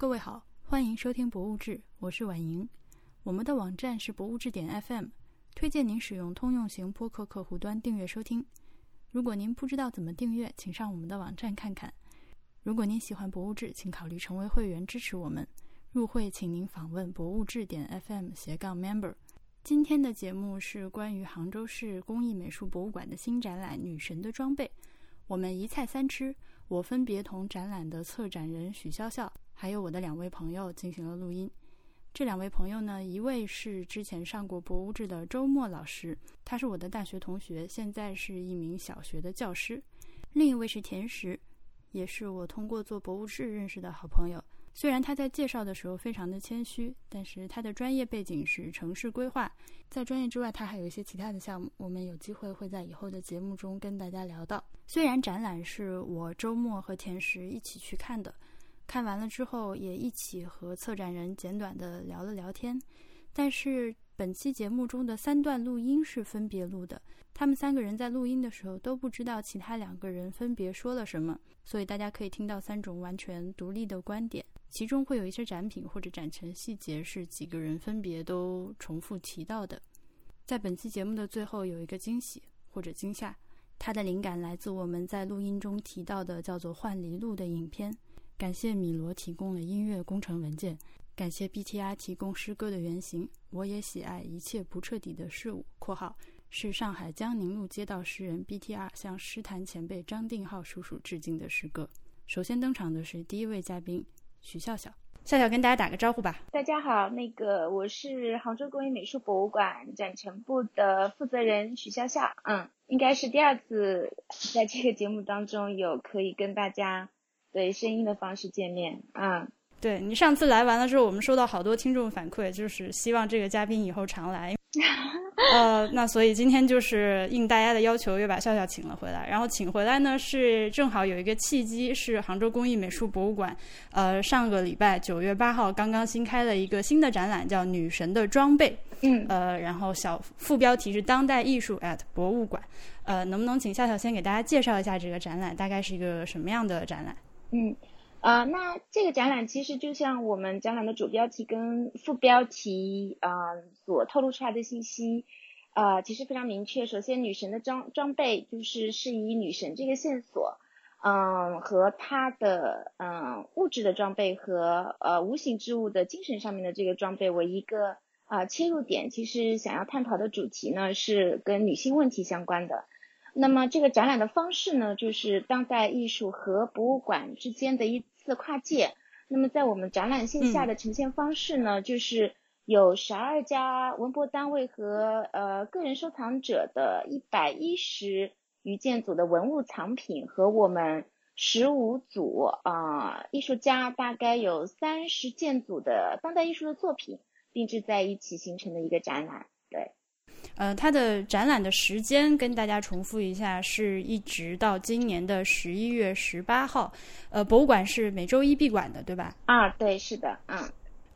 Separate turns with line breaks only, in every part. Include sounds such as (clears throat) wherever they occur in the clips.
各位好，欢迎收听《博物志》，我是婉莹。我们的网站是博物志点 FM，推荐您使用通用型播客客户端订阅收听。如果您不知道怎么订阅，请上我们的网站看看。如果您喜欢《博物志》，请考虑成为会员支持我们。入会请您访问博物志点 FM 斜杠 Member。今天的节目是关于杭州市工艺美术博物馆的新展览《女神的装备》。我们一菜三吃，我分别同展览的策展人许笑笑，还有我的两位朋友进行了录音。这两位朋友呢，一位是之前上过博物志的周末老师，他是我的大学同学，现在是一名小学的教师；另一位是田石，也是我通过做博物志认识的好朋友。虽然他在介绍的时候非常的谦虚，但是他的专业背景是城市规划，在专业之外，他还有一些其他的项目，我们有机会会在以后的节目中跟大家聊到。虽然展览是我周末和田石一起去看的，看完了之后也一起和策展人简短的聊了聊天，但是本期节目中的三段录音是分别录的，他们三个人在录音的时候都不知道其他两个人分别说了什么，所以大家可以听到三种完全独立的观点。其中会有一些展品或者展陈细节是几个人分别都重复提到的。在本期节目的最后有一个惊喜或者惊吓，它的灵感来自我们在录音中提到的叫做《幻离录》的影片。感谢米罗提供了音乐工程文件，感谢 BTR 提供诗歌的原型。我也喜爱一切不彻底的事物（括号是上海江宁路街道诗人 BTR 向诗坛前辈张定浩叔叔致敬的诗歌）。首先登场的是第一位嘉宾。许笑笑，笑笑跟大家打个招呼吧。
大家好，那个我是杭州工艺美术博物馆展陈部的负责人许笑笑。嗯，应该是第二次在这个节目当中有可以跟大家对声音的方式见面。嗯，
对你上次来完了之后，我们收到好多听众反馈，就是希望这个嘉宾以后常来。(laughs) 呃，那所以今天就是应大家的要求，又把笑笑请了回来。然后请回来呢，是正好有一个契机，是杭州工艺美术博物馆，呃，上个礼拜九月八号刚刚新开了一个新的展览，叫《女神的装备》。
嗯，
呃，然后小副标题是“当代艺术 at 博物馆”。呃，能不能请笑笑先给大家介绍一下这个展览，大概是一个什么样的展览？
嗯。啊，那这个展览其实就像我们展览的主标题跟副标题啊所透露出来的信息，啊，其实非常明确。首先，女神的装装备就是是以女神这个线索，嗯，和她的嗯物质的装备和呃无形之物的精神上面的这个装备为一个啊切入点。其实想要探讨的主题呢是跟女性问题相关的。那么这个展览的方式呢，就是当代艺术和博物馆之间的一次跨界。那么在我们展览线下的呈现方式呢，就是有十二家文博单位和呃个人收藏者的一百一十余件组的文物藏品，和我们十五组啊艺术家大概有三十件组的当代艺术的作品并置在一起形成的一个展览。对。
呃，它的展览的时间跟大家重复一下，是一直到今年的十一月十八号。呃，博物馆是每周一闭馆的，对吧？
啊，对，是的，嗯。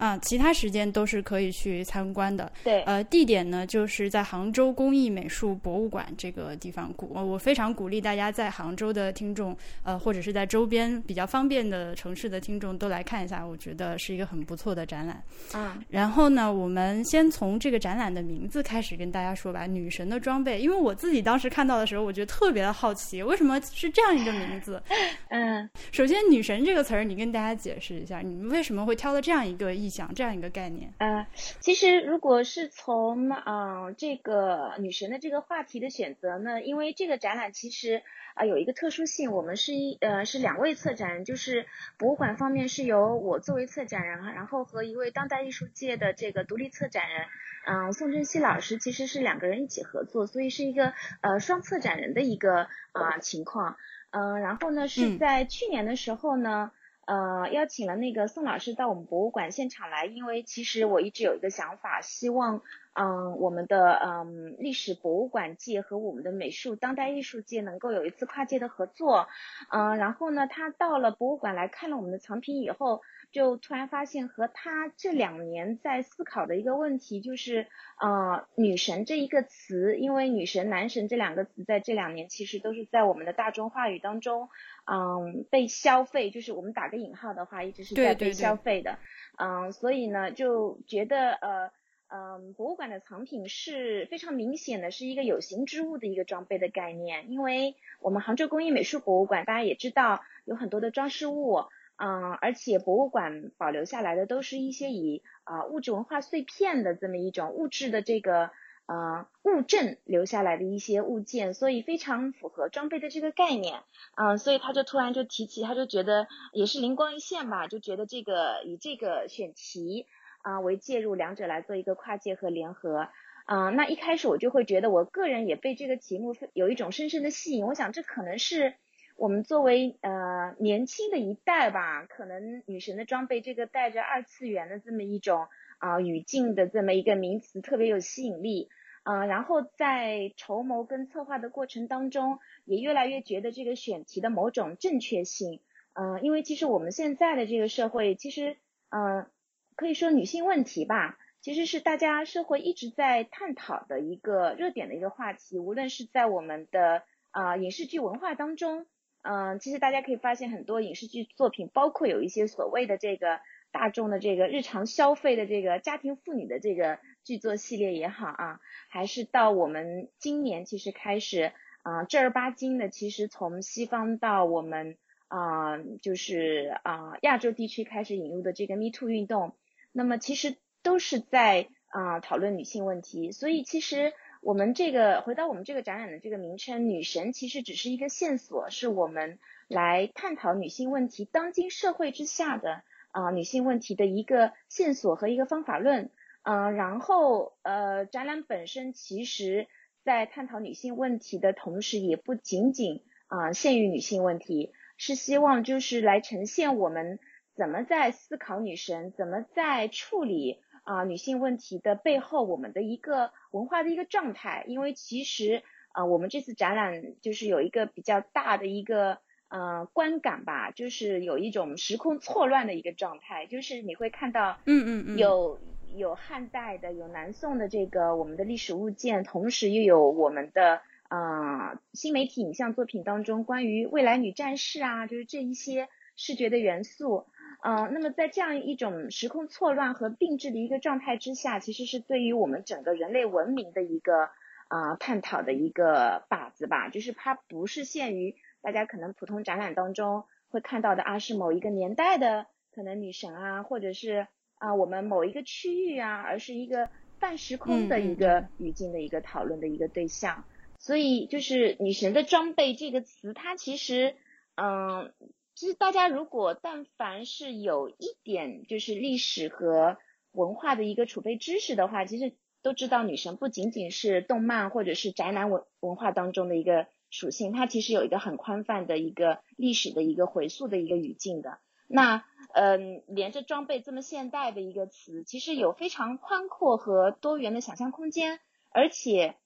啊，其他时间都是可以去参观的。
对，
呃，地点呢就是在杭州工艺美术博物馆这个地方。鼓，我非常鼓励大家在杭州的听众，呃，或者是在周边比较方便的城市的听众都来看一下，我觉得是一个很不错的展览。
啊，
然后呢，我们先从这个展览的名字开始跟大家说吧，“女神的装备”。因为我自己当时看到的时候，我觉得特别的好奇，为什么是这样一个名字？(laughs)
嗯，
首先“女神”这个词儿，你跟大家解释一下，你们为什么会挑了这样一个意？讲这样一个概念，
呃，其实如果是从嗯这个女神的这个话题的选择呢，因为这个展览其实啊有一个特殊性，我们是一呃是两位策展人，就是博物馆方面是由我作为策展人，然后和一位当代艺术界的这个独立策展人，嗯宋振熙老师，其实是两个人一起合作，所以是一个呃双策展人的一个啊情况，嗯，然后呢是在去年的时候呢。呃，邀请了那个宋老师到我们博物馆现场来，因为其实我一直有一个想法，希望，嗯，我们的嗯历史博物馆界和我们的美术当代艺术界能够有一次跨界的合作，嗯，然后呢，他到了博物馆来看了我们的藏品以后。就突然发现和他这两年在思考的一个问题，就是呃女神这一个词，因为女神男神这两个词在这两年其实都是在我们的大众话语当中嗯被消费，就是我们打个引号的话，一直是在被消费的。嗯，所以呢，就觉得呃嗯，博物馆的藏品是非常明显的是一个有形之物的一个装备的概念，因为我们杭州工艺美术博物馆大家也知道有很多的装饰物。嗯，而且博物馆保留下来的都是一些以啊物质文化碎片的这么一种物质的这个呃物证留下来的一些物件，所以非常符合装备的这个概念。嗯，所以他就突然就提起，他就觉得也是灵光一现吧，就觉得这个以这个选题啊为介入，两者来做一个跨界和联合。嗯，那一开始我就会觉得，我个人也被这个题目有一种深深的吸引。我想这可能是。我们作为呃年轻的一代吧，可能女神的装备这个带着二次元的这么一种啊语境的这么一个名词特别有吸引力，嗯，然后在筹谋跟策划的过程当中，也越来越觉得这个选题的某种正确性，嗯，因为其实我们现在的这个社会，其实嗯可以说女性问题吧，其实是大家社会一直在探讨的一个热点的一个话题，无论是在我们的啊影视剧文化当中。嗯，其实大家可以发现很多影视剧作品，包括有一些所谓的这个大众的这个日常消费的这个家庭妇女的这个剧作系列也好啊，还是到我们今年其实开始啊正儿八经的，其实从西方到我们啊就是啊亚洲地区开始引入的这个 Me Too 运动，那么其实都是在啊讨论女性问题，所以其实。我们这个回到我们这个展览的这个名称“女神”，其实只是一个线索，是我们来探讨女性问题当今社会之下的啊女性问题的一个线索和一个方法论。嗯，然后呃，展览本身其实在探讨女性问题的同时，也不仅仅啊限于女性问题，是希望就是来呈现我们怎么在思考女神，怎么在处理。啊，女性问题的背后，我们的一个文化的一个状态，因为其实啊，我们这次展览就是有一个比较大的一个呃观感吧，就是有一种时空错乱的一个状态，就是你会看到，
嗯嗯嗯，
有有汉代的，有南宋的这个我们的历史物件，同时又有我们的啊新媒体影像作品当中关于未来女战士啊，就是这一些视觉的元素。嗯，那么在这样一种时空错乱和并置的一个状态之下，其实是对于我们整个人类文明的一个啊探讨的一个靶子吧。就是它不是限于大家可能普通展览当中会看到的啊，是某一个年代的可能女神啊，或者是啊我们某一个区域啊，而是一个半时空的一个语境的一个讨论的一个对象。所以就是女神的装备这个词，它其实嗯。其实大家如果但凡是有一点就是历史和文化的一个储备知识的话，其实都知道女神不仅仅是动漫或者是宅男文文化当中的一个属性，它其实有一个很宽泛的一个历史的一个回溯的一个语境的。那嗯，连着装备这么现代的一个词，其实有非常宽阔和多元的想象空间，而且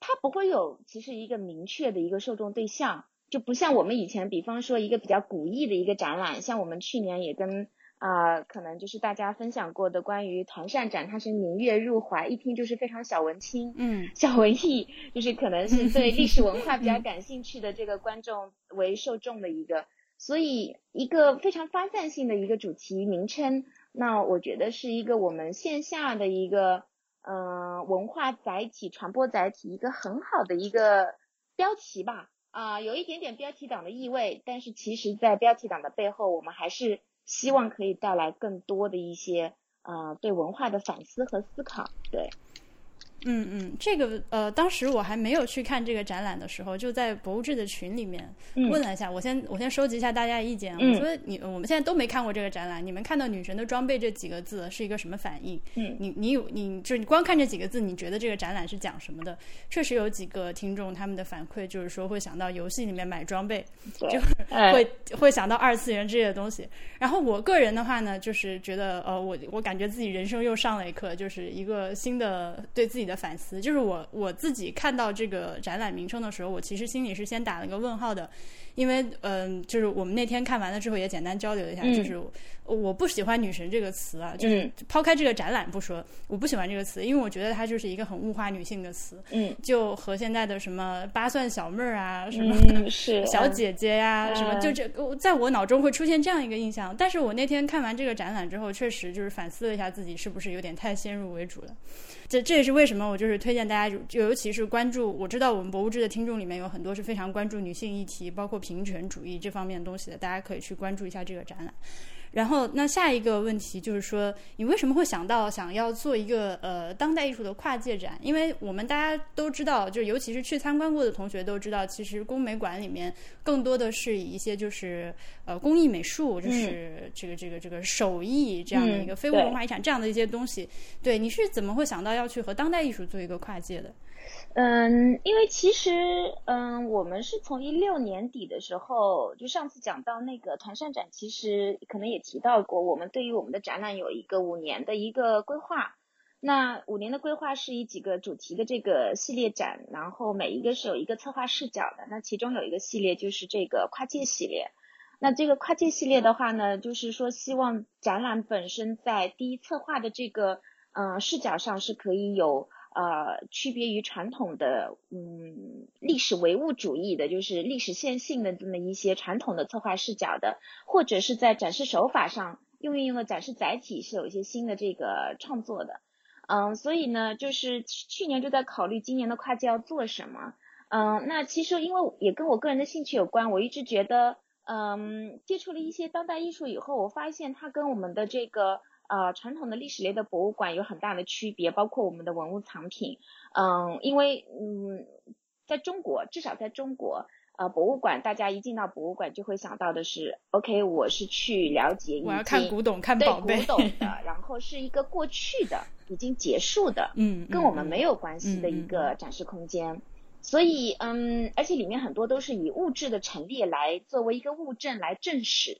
它不会有其实一个明确的一个受众对象。就不像我们以前，比方说一个比较古意的一个展览，像我们去年也跟啊，可能就是大家分享过的关于团扇展，它是明月入怀，一听就是非常小文青，
嗯，
小文艺，就是可能是对历史文化比较感兴趣的这个观众为受众的一个，所以一个非常发散性的一个主题名称，那我觉得是一个我们线下的一个嗯文化载体、传播载体一个很好的一个标题吧。啊，有一点点标题党的意味，但是其实，在标题党的背后，我们还是希望可以带来更多的一些，啊，对文化的反思和思考，对。
嗯嗯，这个呃，当时我还没有去看这个展览的时候，就在博物志的群里面问了一下。我先我先收集一下大家的意见。我说你我们现在都没看过这个展览，你们看到“女神的装备”这几个字是一个什么反应？
嗯，
你你有你就是你光看这几个字，你觉得这个展览是讲什么的？确实有几个听众他们的反馈就是说会想到游戏里面买装备，就会会想到二次元之类的东西。然后我个人的话呢，就是觉得呃，我我感觉自己人生又上了一课，就是一个新的对自己的。的反思，就是我我自己看到这个展览名称的时候，我其实心里是先打了个问号的，因为嗯，就是我们那天看完了之后也简单交流一下，就是我不喜欢“女神”这个词啊，就是抛开这个展览不说，我不喜欢这个词，因为我觉得它就是一个很物化女性的词，
嗯，
就和现在的什么八蒜小妹儿啊，什么
是
小姐姐呀，什么就这，在我脑中会出现这样一个印象。但是我那天看完这个展览之后，确实就是反思了一下自己是不是有点太先入为主了。这这也是为什么我就是推荐大家，尤其是关注，我知道我们博物志的听众里面有很多是非常关注女性议题，包括平权主义这方面的东西的，大家可以去关注一下这个展览。然后，那下一个问题就是说，你为什么会想到想要做一个呃当代艺术的跨界展？因为我们大家都知道，就尤其是去参观过的同学都知道，其实工美馆里面更多的是以一些就是呃工艺美术，就是这个这个这个手艺这样的一个非物质文化遗产这样的一些东西。对，你是怎么会想到要去和当代艺术做一个跨界的？
嗯，因为其实，嗯，我们是从一六年底的时候，就上次讲到那个团扇展，其实可能也提到过，我们对于我们的展览有一个五年的一个规划。那五年的规划是以几个主题的这个系列展，然后每一个是有一个策划视角的。那其中有一个系列就是这个跨界系列。那这个跨界系列的话呢，就是说希望展览本身在第一策划的这个嗯视角上是可以有。呃，区别于传统的嗯历史唯物主义的，就是历史线性的这么一些传统的策划视角的，或者是在展示手法上用运用的展示载体是有一些新的这个创作的，嗯，所以呢，就是去年就在考虑今年的跨界要做什么，嗯，那其实因为也跟我个人的兴趣有关，我一直觉得，嗯，接触了一些当代艺术以后，我发现它跟我们的这个。呃，传统的历史类的博物馆有很大的区别，包括我们的文物藏品。嗯，因为嗯，在中国，至少在中国，呃，博物馆大家一进到博物馆就会想到的是，OK，我是去了解，
我要看古董，看宝贝，
古董的，(laughs) 然后是一个过去的，已经结束的，
嗯，
跟我们没有关系的一个展示空间。所以，嗯，而且里面很多都是以物质的陈列来作为一个物证来证史。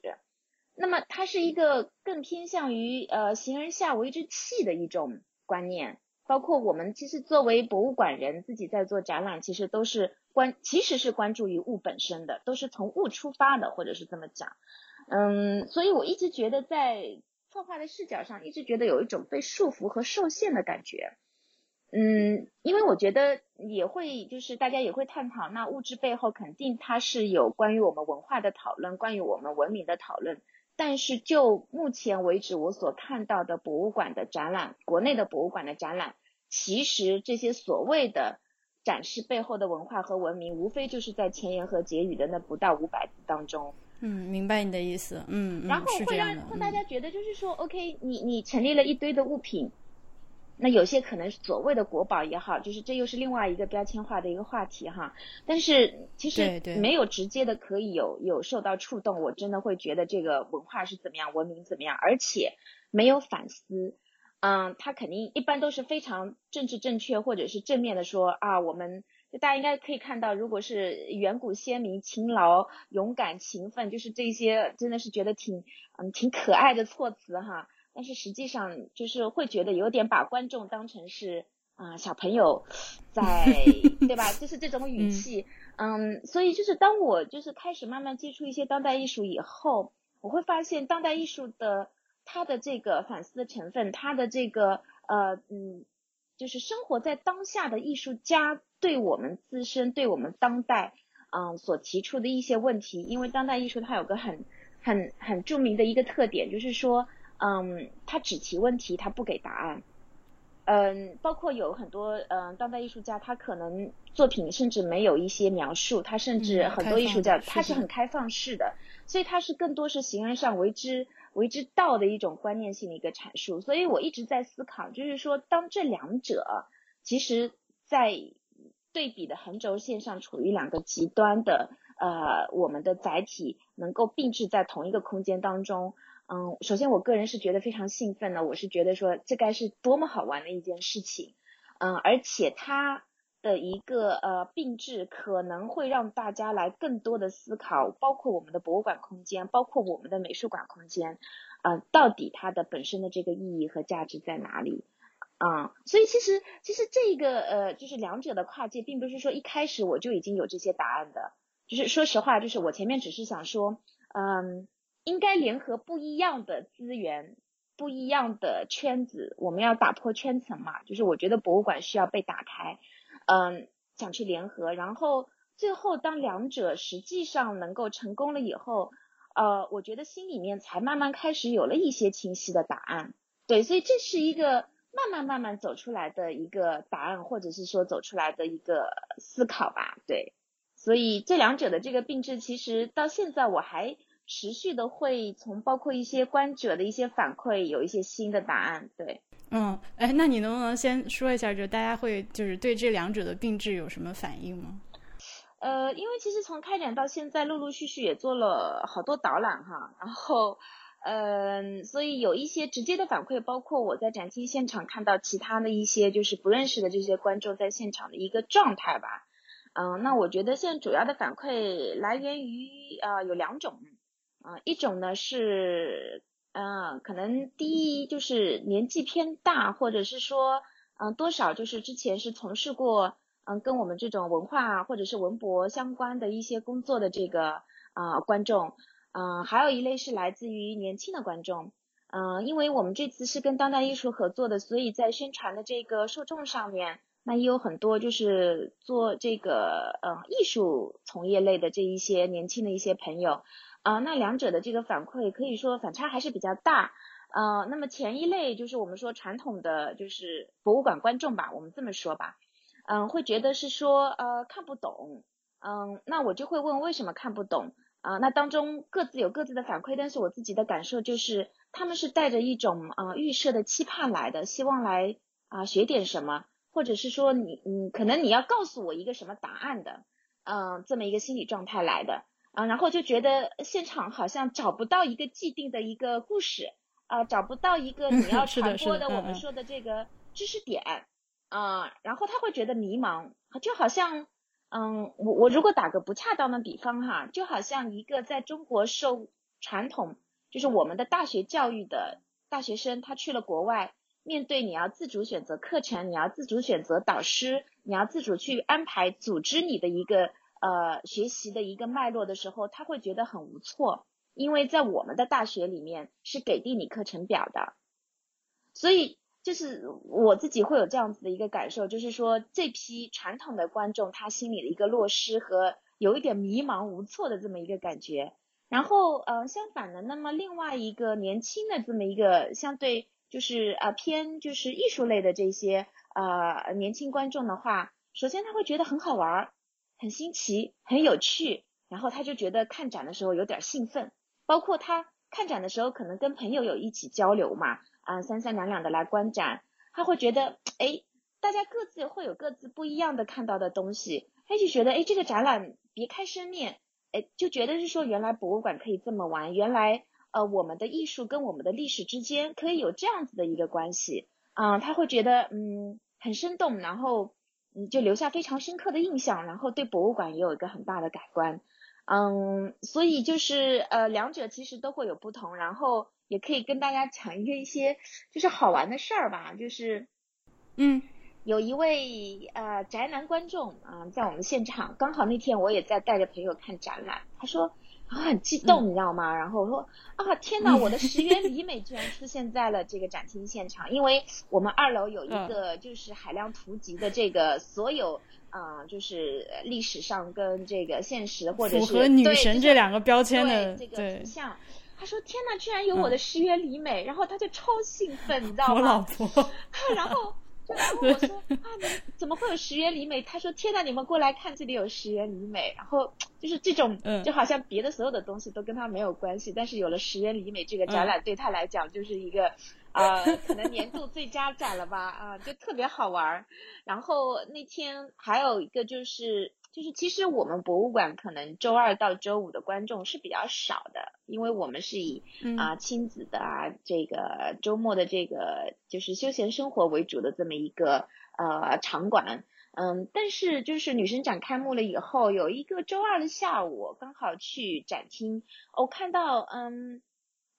那么它是一个更偏向于呃形而下为之器的一种观念，包括我们其实作为博物馆人自己在做展览，其实都是关其实是关注于物本身的，都是从物出发的，或者是这么讲。嗯，所以我一直觉得在策划的视角上，一直觉得有一种被束缚和受限的感觉。嗯，因为我觉得也会就是大家也会探讨，那物质背后肯定它是有关于我们文化的讨论，关于我们文明的讨论。但是就目前为止，我所看到的博物馆的展览，国内的博物馆的展览，其实这些所谓的展示背后的文化和文明，无非就是在前言和结语的那不到五百字当中。
嗯，明白你的意思。嗯，
然后会让让大家觉得就是说，OK，你你陈列了一堆的物品。那有些可能所谓的国宝也好，就是这又是另外一个标签化的一个话题哈。但是其实没有直接的可以有有受到触动，我真的会觉得这个文化是怎么样，文明怎么样，而且没有反思。嗯，他肯定一般都是非常政治正确或者是正面的说啊，我们大家应该可以看到，如果是远古先民勤劳、勇敢、勤奋，就是这些真的是觉得挺嗯挺可爱的措辞哈。但是实际上就是会觉得有点把观众当成是啊小朋友，在 (laughs) 对吧？就是这种语气，嗯，所以就是当我就是开始慢慢接触一些当代艺术以后，我会发现当代艺术的它的这个反思的成分，它的这个呃嗯，就是生活在当下的艺术家对我们自身对我们当代嗯所提出的一些问题，因为当代艺术它有个很很很著名的一个特点，就是说。嗯，他只提问题，他不给答案。嗯，包括有很多嗯当代艺术家，他可能作品甚至没有一些描述，他甚至很多艺术家他是很开放式的，所以他是更多是形而上为之为之道的一种观念性的一个阐述。所以我一直在思考，就是说当这两者其实在对比的横轴线上处于两个极端的呃我们的载体能够并置在同一个空间当中。嗯，首先我个人是觉得非常兴奋的，我是觉得说这该是多么好玩的一件事情，嗯，而且它的一个呃并置可能会让大家来更多的思考，包括我们的博物馆空间，包括我们的美术馆空间，呃，到底它的本身的这个意义和价值在哪里？嗯，所以其实其实这个呃，就是两者的跨界，并不是说一开始我就已经有这些答案的。就是说实话，就是我前面只是想说，嗯，应该联合不一样的资源，不一样的圈子，我们要打破圈层嘛。就是我觉得博物馆需要被打开，嗯，想去联合，然后最后当两者实际上能够成功了以后，呃，我觉得心里面才慢慢开始有了一些清晰的答案。对，所以这是一个慢慢慢慢走出来的一个答案，或者是说走出来的一个思考吧。对。所以这两者的这个并置，其实到现在我还持续的会从包括一些观者的一些反馈，有一些新的答案。对，
嗯，哎，那你能不能先说一下，就大家会就是对这两者的并置有什么反应吗？
呃，因为其实从开展到现在，陆陆续续也做了好多导览哈，然后，嗯，所以有一些直接的反馈，包括我在展厅现场看到其他的一些就是不认识的这些观众在现场的一个状态吧。嗯，那我觉得现在主要的反馈来源于啊有两种，啊一种呢是嗯可能第一就是年纪偏大，或者是说嗯多少就是之前是从事过嗯跟我们这种文化或者是文博相关的一些工作的这个啊观众，嗯还有一类是来自于年轻的观众，嗯因为我们这次是跟当代艺术合作的，所以在宣传的这个受众上面。那也有很多就是做这个呃艺术从业类的这一些年轻的一些朋友，啊，那两者的这个反馈可以说反差还是比较大，呃，那么前一类就是我们说传统的就是博物馆观众吧，我们这么说吧，嗯，会觉得是说呃看不懂，嗯，那我就会问为什么看不懂啊？那当中各自有各自的反馈，但是我自己的感受就是他们是带着一种啊预设的期盼来的，希望来啊学点什么。或者是说你你可能你要告诉我一个什么答案的，嗯，这么一个心理状态来的，啊，然后就觉得现场好像找不到一个既定的一个故事，啊，找不到一个你 (laughs) 要传播的我们说的这个知识点，啊，然后他会觉得迷茫，就好像，嗯，我我如果打个不恰当的比方哈，就好像一个在中国受传统就是我们的大学教育的大学生，他去了国外。面对你要自主选择课程，你要自主选择导师，你要自主去安排组织你的一个呃学习的一个脉络的时候，他会觉得很无措，因为在我们的大学里面是给定你课程表的，所以就是我自己会有这样子的一个感受，就是说这批传统的观众他心里的一个落失和有一点迷茫无措的这么一个感觉，然后呃相反的，那么另外一个年轻的这么一个相对。就是啊偏就是艺术类的这些呃年轻观众的话，首先他会觉得很好玩儿，很新奇，很有趣，然后他就觉得看展的时候有点兴奋，包括他看展的时候可能跟朋友有一起交流嘛，啊三三两两的来观展，他会觉得哎大家各自会有各自不一样的看到的东西，他就觉得哎这个展览别开生面，哎就觉得是说原来博物馆可以这么玩，原来。呃，我们的艺术跟我们的历史之间可以有这样子的一个关系，啊，他会觉得嗯很生动，然后嗯就留下非常深刻的印象，然后对博物馆也有一个很大的改观，嗯，所以就是呃两者其实都会有不同，然后也可以跟大家讲一个一些就是好玩的事儿吧，就是
嗯
有一位呃宅男观众啊在我们现场，刚好那天我也在带着朋友看展览，他说。很激动，你知道吗？然后我说啊，天哪，我的十元里美居然出现在了这个展厅现场，因为我们二楼有一个就是海量图集的这个所有啊，就是历史上跟这个现实或者是
符合女神这两个标签的
这个图像。他说天哪，居然有我的十元里美，然后他就超兴奋，你知道吗？
我老婆。(laughs)
然后。然后我说啊，你怎么会有石原里美？他说天呐，你们过来看，这里有石原里美。然后就是这种，就好像别的所有的东西都跟他没有关系，但是有了石原里美这个展览，对他来讲就是一个啊，可能年度最佳展了吧啊，就特别好玩。然后那天还有一个就是。就是其实我们博物馆可能周二到周五的观众是比较少的，因为我们是以啊亲子的啊这个周末的这个就是休闲生活为主的这么一个呃场馆，嗯，但是就是女神展开幕了以后，有一个周二的下午，刚好去展厅，我看到嗯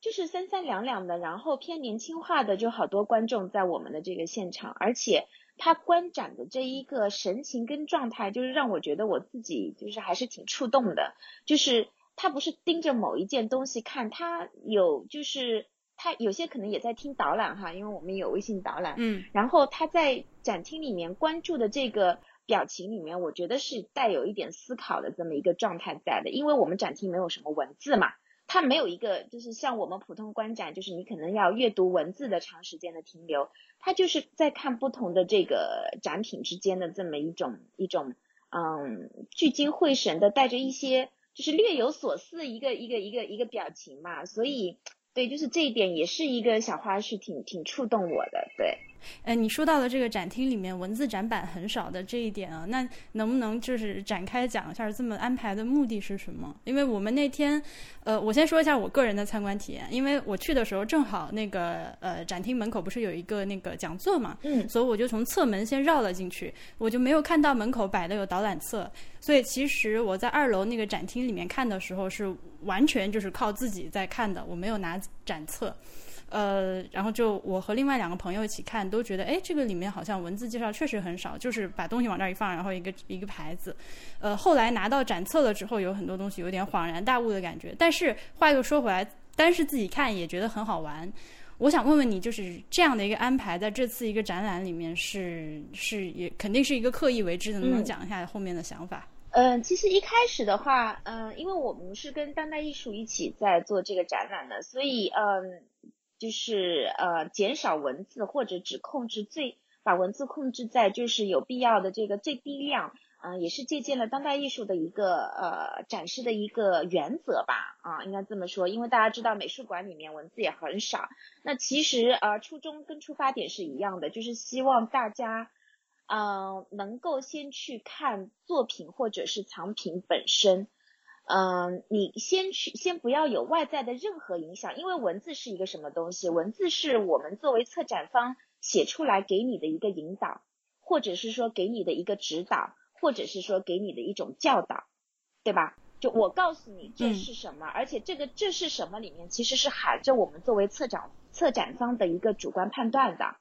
就是三三两两的，然后偏年轻化的，就好多观众在我们的这个现场，而且他观展的这一个神情跟状态，就是让我觉得我自己就是还是挺触动的，就是他不是盯着某一件东西看，他有就是他有些可能也在听导览哈，因为我们有微信导览，
嗯，
然后他在展厅里面关注的这个表情里面，我觉得是带有一点思考的这么一个状态在的，因为我们展厅没有什么文字嘛。它没有一个，就是像我们普通观展，就是你可能要阅读文字的长时间的停留，它就是在看不同的这个展品之间的这么一种一种，嗯，聚精会神的，带着一些就是略有所思一个一个一个一个表情嘛，所以对，就是这一点也是一个小花絮，挺挺触动我的，对。
呃，你说到了这个展厅里面文字展板很少的这一点啊，那能不能就是展开讲一下这么安排的目的是什么？因为我们那天，呃，我先说一下我个人的参观体验，因为我去的时候正好那个呃展厅门口不是有一个那个讲座嘛，
嗯，
所以我就从侧门先绕了进去，我就没有看到门口摆的有导览册，所以其实我在二楼那个展厅里面看的时候是完全就是靠自己在看的，我没有拿展册。呃，然后就我和另外两个朋友一起看，都觉得哎，这个里面好像文字介绍确实很少，就是把东西往这儿一放，然后一个一个牌子。呃，后来拿到展册了之后，有很多东西有点恍然大悟的感觉。但是话又说回来，单是自己看也觉得很好玩。我想问问你，就是这样的一个安排，在这次一个展览里面是是也肯定是一个刻意为之的，能不能讲一下后面的想法？
嗯，其实一开始的话，嗯，因为我们是跟当代艺术一起在做这个展览的，所以嗯。就是呃减少文字或者只控制最把文字控制在就是有必要的这个最低量，嗯，也是借鉴了当代艺术的一个呃展示的一个原则吧，啊，应该这么说，因为大家知道美术馆里面文字也很少，那其实呃初衷跟出发点是一样的，就是希望大家嗯能够先去看作品或者是藏品本身。嗯，你先去，先不要有外在的任何影响，因为文字是一个什么东西？文字是我们作为策展方写出来给你的一个引导，或者是说给你的一个指导，或者是说给你的一种教导，对吧？就我告诉你这是什么，而且这个这是什么里面其实是含着我们作为策展策展方的一个主观判断的，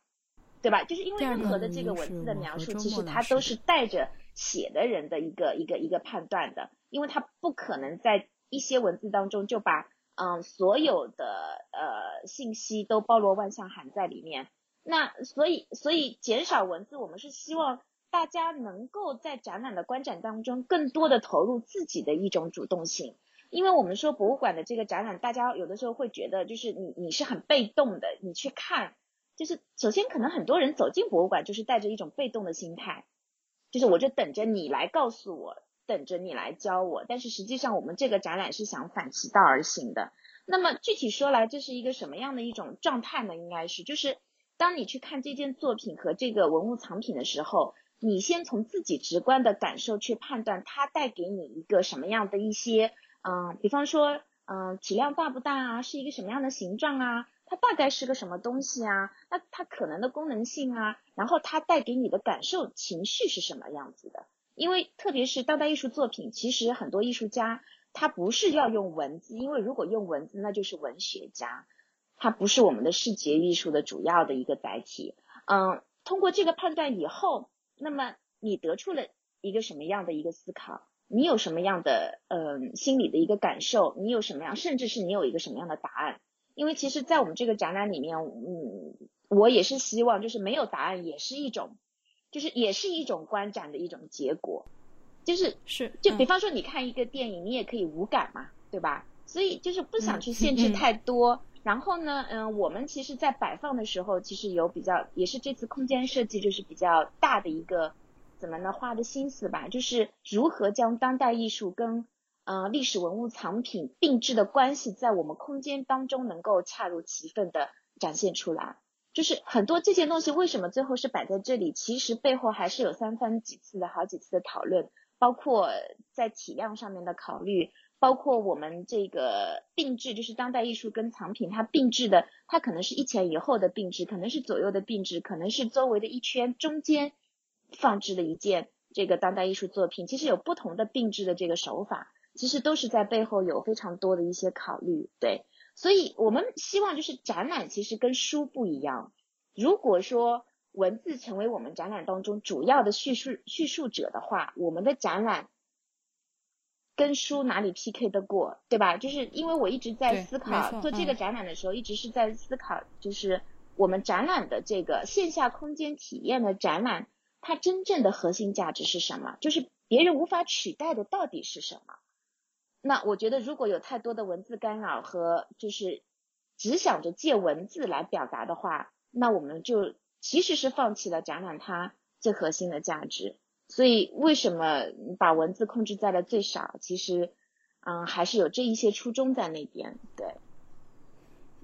对吧？就是因为任何的这个文字的描述，其实它都是带着写的人的一个一个一个判断的。因为它不可能在一些文字当中就把嗯所有的呃信息都包罗万象含在里面，那所以所以减少文字，我们是希望大家能够在展览的观展当中更多的投入自己的一种主动性，因为我们说博物馆的这个展览，大家有的时候会觉得就是你你是很被动的，你去看，就是首先可能很多人走进博物馆就是带着一种被动的心态，就是我就等着你来告诉我。等着你来教我，但是实际上我们这个展览是想反其道而行的。那么具体说来，这是一个什么样的一种状态呢？应该是就是当你去看这件作品和这个文物藏品的时候，你先从自己直观的感受去判断它带给你一个什么样的一些，嗯，比方说，嗯，体量大不大啊？是一个什么样的形状啊？它大概是个什么东西啊？那它可能的功能性啊？然后它带给你的感受情绪是什么样子的？因为特别是当代艺术作品，其实很多艺术家他不是要用文字，因为如果用文字，那就是文学家，他不是我们的视觉艺术的主要的一个载体。嗯，通过这个判断以后，那么你得出了一个什么样的一个思考？你有什么样的嗯心理的一个感受？你有什么样，甚至是你有一个什么样的答案？因为其实，在我们这个展览里面，嗯，我也是希望，就是没有答案也是一种。就是也是一种观展的一种结果，就是
是
就比方说你看一个电影，你也可以无感嘛，对吧？所以就是不想去限制太多。然后呢，嗯，我们其实，在摆放的时候，其实有比较，也是这次空间设计就是比较大的一个怎么呢花的心思吧，就是如何将当代艺术跟呃历史文物藏品并置的关系，在我们空间当中能够恰如其分的展现出来。就是很多这些东西为什么最后是摆在这里？其实背后还是有三番几次的好几次的讨论，包括在体量上面的考虑，包括我们这个定制，就是当代艺术跟藏品它并置的，它可能是一前一后的并置，可能是左右的并置，可能是周围的一圈中间放置的一件这个当代艺术作品，其实有不同的并置的这个手法，其实都是在背后有非常多的一些考虑，对。所以我们希望就是展览其实跟书不一样。如果说文字成为我们展览当中主要的叙述叙述者的话，我们的展览跟书哪里 PK 得过，对吧？就是因为我一直在思考做这个展览的时候，一直是在思考，就是我们展览的这个线下空间体验的展览，它真正的核心价值是什么？就是别人无法取代的到底是什么？那我觉得如果有太多的文字干扰和就是只想着借文字来表达的话，那我们就。其实是放弃了展览它最核心的价值，所以为什么把文字控制在了最少？其实，嗯，还是有这一些初衷在那边，对。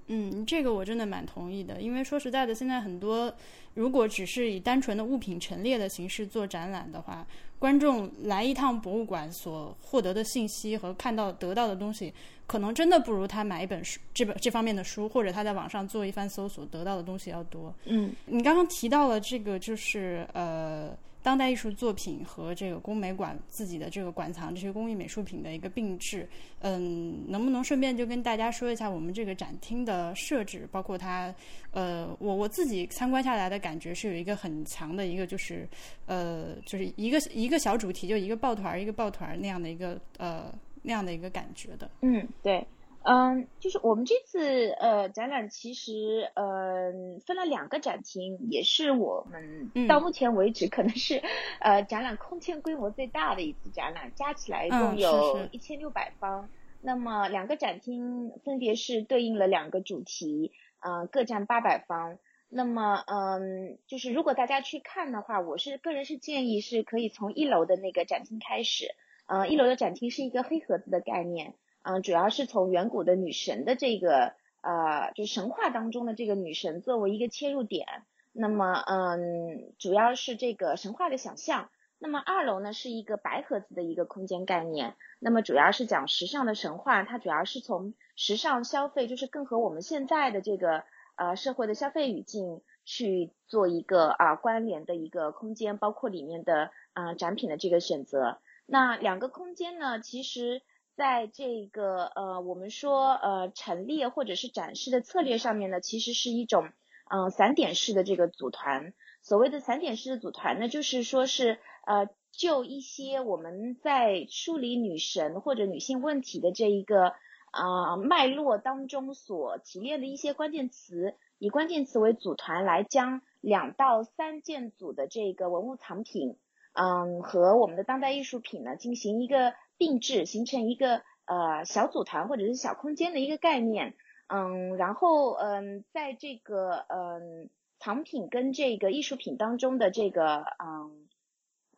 嗯，这个我真的蛮同意的，因为说实在的，现在很多如果只是以单纯的物品陈列的形式做展览的话，观众来一趟博物馆所获得的信息和看到得到的东西。可能真的不如他买一本书，这本这方面的书，或者他在网上做一番搜索得到的东西要多。
嗯，
你刚刚提到了这个，就是呃，当代艺术作品和这个工美馆自己的这个馆藏这些工艺美术品的一个并置。嗯，能不能顺便就跟大家说一下我们这个展厅的设置，包括它，呃，我我自己参观下来的感觉是有一个很强的一个，就是呃，就是一个一个小主题，就一个抱团儿一个抱团儿那样的一个呃。那样的一个感觉的，
嗯，对，嗯，就是我们这次呃展览其实呃分了两个展厅，也是我们到目前为止可能是呃展览空间规模最大的一次展览，加起来一共有一千六百方。那么两个展厅分别是对应了两个主题，嗯，各占八百方。那么嗯，就是如果大家去看的话，我是个人是建议是可以从一楼的那个展厅开始。嗯，一楼的展厅是一个黑盒子的概念，嗯，主要是从远古的女神的这个呃，就神话当中的这个女神作为一个切入点，那么嗯，主要是这个神话的想象。那么二楼呢是一个白盒子的一个空间概念，那么主要是讲时尚的神话，它主要是从时尚消费，就是更和我们现在的这个呃社会的消费语境去做一个啊关联的一个空间，包括里面的啊展品的这个选择。那两个空间呢，其实在这个呃，我们说呃陈列或者是展示的策略上面呢，其实是一种嗯散点式的这个组团。所谓的散点式的组团呢，就是说是呃就一些我们在梳理女神或者女性问题的这一个啊脉络当中所提炼的一些关键词，以关键词为组团来将两到三件组的这个文物藏品。嗯，和我们的当代艺术品呢进行一个定制，形成一个呃小组团或者是小空间的一个概念。嗯，然后嗯，在这个嗯藏品跟这个艺术品当中的这个嗯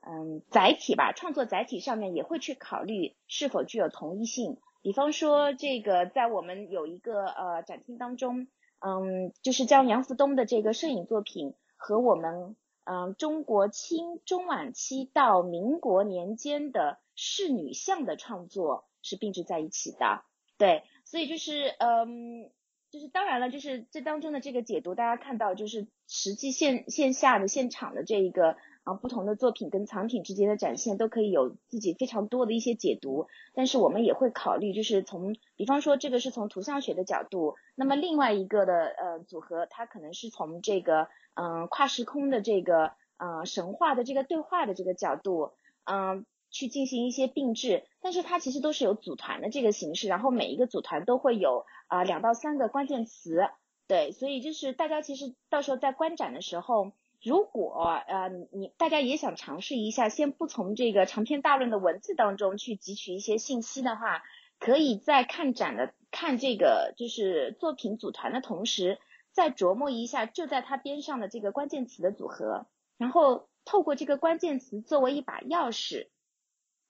嗯载体吧，创作载体上面也会去考虑是否具有同一性。比方说，这个在我们有一个呃展厅当中，嗯，就是叫杨福东的这个摄影作品和我们。嗯，中国清中晚期到民国年间的仕女像的创作是并置在一起的，对，所以就是嗯，就是当然了，就是这当中的这个解读，大家看到就是实际线线下的现场的这一个啊不同的作品跟藏品之间的展现，都可以有自己非常多的一些解读，但是我们也会考虑，就是从比方说这个是从图像学的角度，那么另外一个的呃组合，它可能是从这个。嗯，跨时空的这个，呃，神话的这个对话的这个角度，嗯，去进行一些并置，但是它其实都是有组团的这个形式，然后每一个组团都会有啊两到三个关键词，对，所以就是大家其实到时候在观展的时候，如果呃你大家也想尝试一下，先不从这个长篇大论的文字当中去汲取一些信息的话，可以在看展的看这个就是作品组团的同时。再琢磨一下，就在它边上的这个关键词的组合，然后透过这个关键词作为一把钥匙，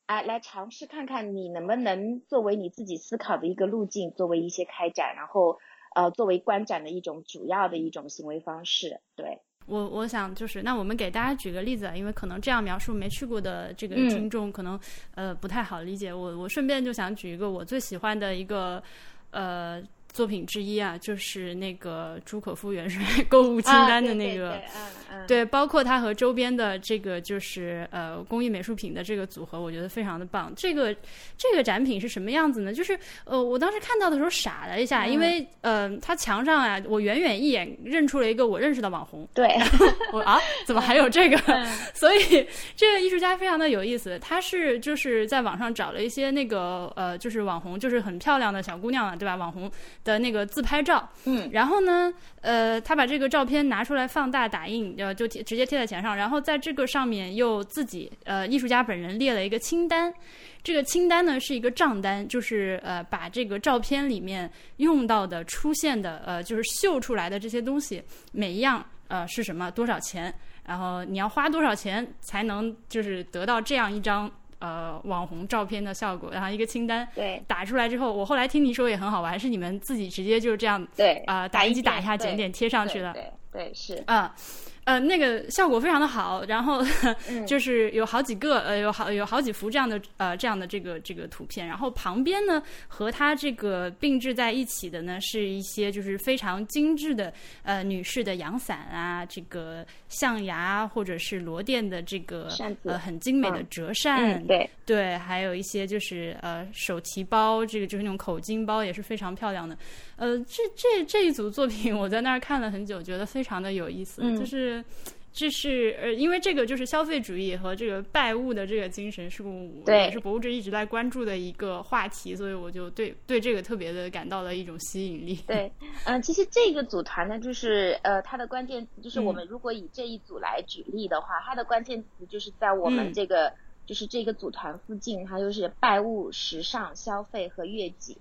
哎，来尝试看看你能不能作为你自己思考的一个路径，作为一些开展，然后呃作为观展的一种主要的一种行为方式。对
我，我想就是那我们给大家举个例子，因为可能这样描述没去过的这个听众可能呃不太好理解。我我顺便就想举一个我最喜欢的一个呃。作品之一啊，就是那个朱可夫元帅 (laughs) 购物清单的那个，对，包括它和周边的这个就是呃工艺美术品的这个组合，我觉得非常的棒。这个这个展品是什么样子呢？就是呃，我当时看到的时候傻了一下，因为呃，他墙上啊，我远远一眼认出了一个我认识的网红，
对，(laughs)
我啊，怎么还有这个？(laughs) 所以这个艺术家非常的有意思，他是就是在网上找了一些那个呃，就是网红，就是很漂亮的小姑娘啊，对吧？网红。的那个自拍照，
嗯，
然后呢，呃，他把这个照片拿出来放大打印，呃，就贴直接贴在墙上，然后在这个上面又自己，呃，艺术家本人列了一个清单，这个清单呢是一个账单，就是呃，把这个照片里面用到的、出现的，呃，就是秀出来的这些东西，每一样呃是什么，多少钱，然后你要花多少钱才能就是得到这样一张。呃，网红照片的效果，然后一个清单
对
打出来之后，我后来听你说也很好玩，是你们自己直接就是这样
对
啊，打印机打一下，剪点贴上去了，
对对是
啊。呃，那个效果非常的好，然后 (laughs) 就是有好几个，呃，有好有好几幅这样的呃这样的这个这个图片，然后旁边呢和它这个并置在一起的呢是一些就是非常精致的呃女士的阳伞啊，这个象牙或者是罗甸的这个呃很精美的折扇，
对。
对，还有一些就是呃手提包，这个就是那种口巾包也是非常漂亮的。呃，这这这一组作品我在那儿看了很久，觉得非常的有意思。就是，这是呃，因为这个就是消费主义和这个拜物的这个精神，是也是博物志一直在关注的一个话题，所以我就对对这个特别的感到了一种吸引力。
对，嗯，其实这个组团呢，就是呃，它的关键词就是我们如果以这一组来举例的话，它的关键词就是在我们这个就是这个组团附近，它就是拜物、时尚、消费和月节。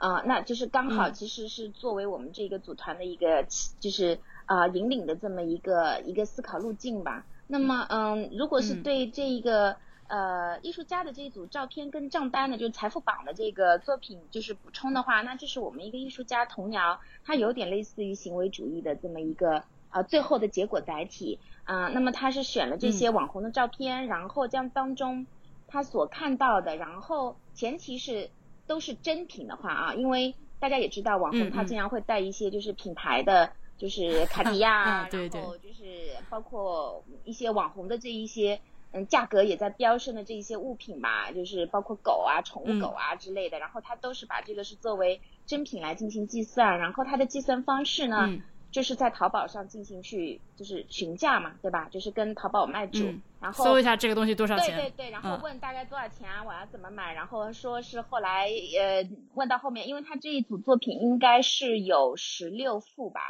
啊，那就是刚好，其实是作为我们这个组团的一个，就是啊引领的这么一个一个思考路径吧。那么，嗯，如果是对这一个呃艺术家的这一组照片跟账单的，就是财富榜的这个作品，就是补充的话，那这是我们一个艺术家童谣，它有点类似于行为主义的这么一个啊最后的结果载体啊。那么他是选了这些网红的照片，然后将当中他所看到的，然后前提是。都是真品的话啊，因为大家也知道网红他经常会带一些就是品牌的，就是 (laughs) 卡地亚，然后就是包括一些网红的这一些，嗯，价格也在飙升的这一些物品嘛，就是包括狗啊、宠物狗啊之类的，然后他都是把这个是作为真品来进行计算，然后他的计算方式呢。就是在淘宝上进行去就是询价嘛，对吧？就是跟淘宝卖主，然后
搜一下这个东西多少钱？
对对对，然后问大概多少钱啊？我要怎么买？然后说是后来呃问到后面，因为他这一组作品应该是有十六幅吧，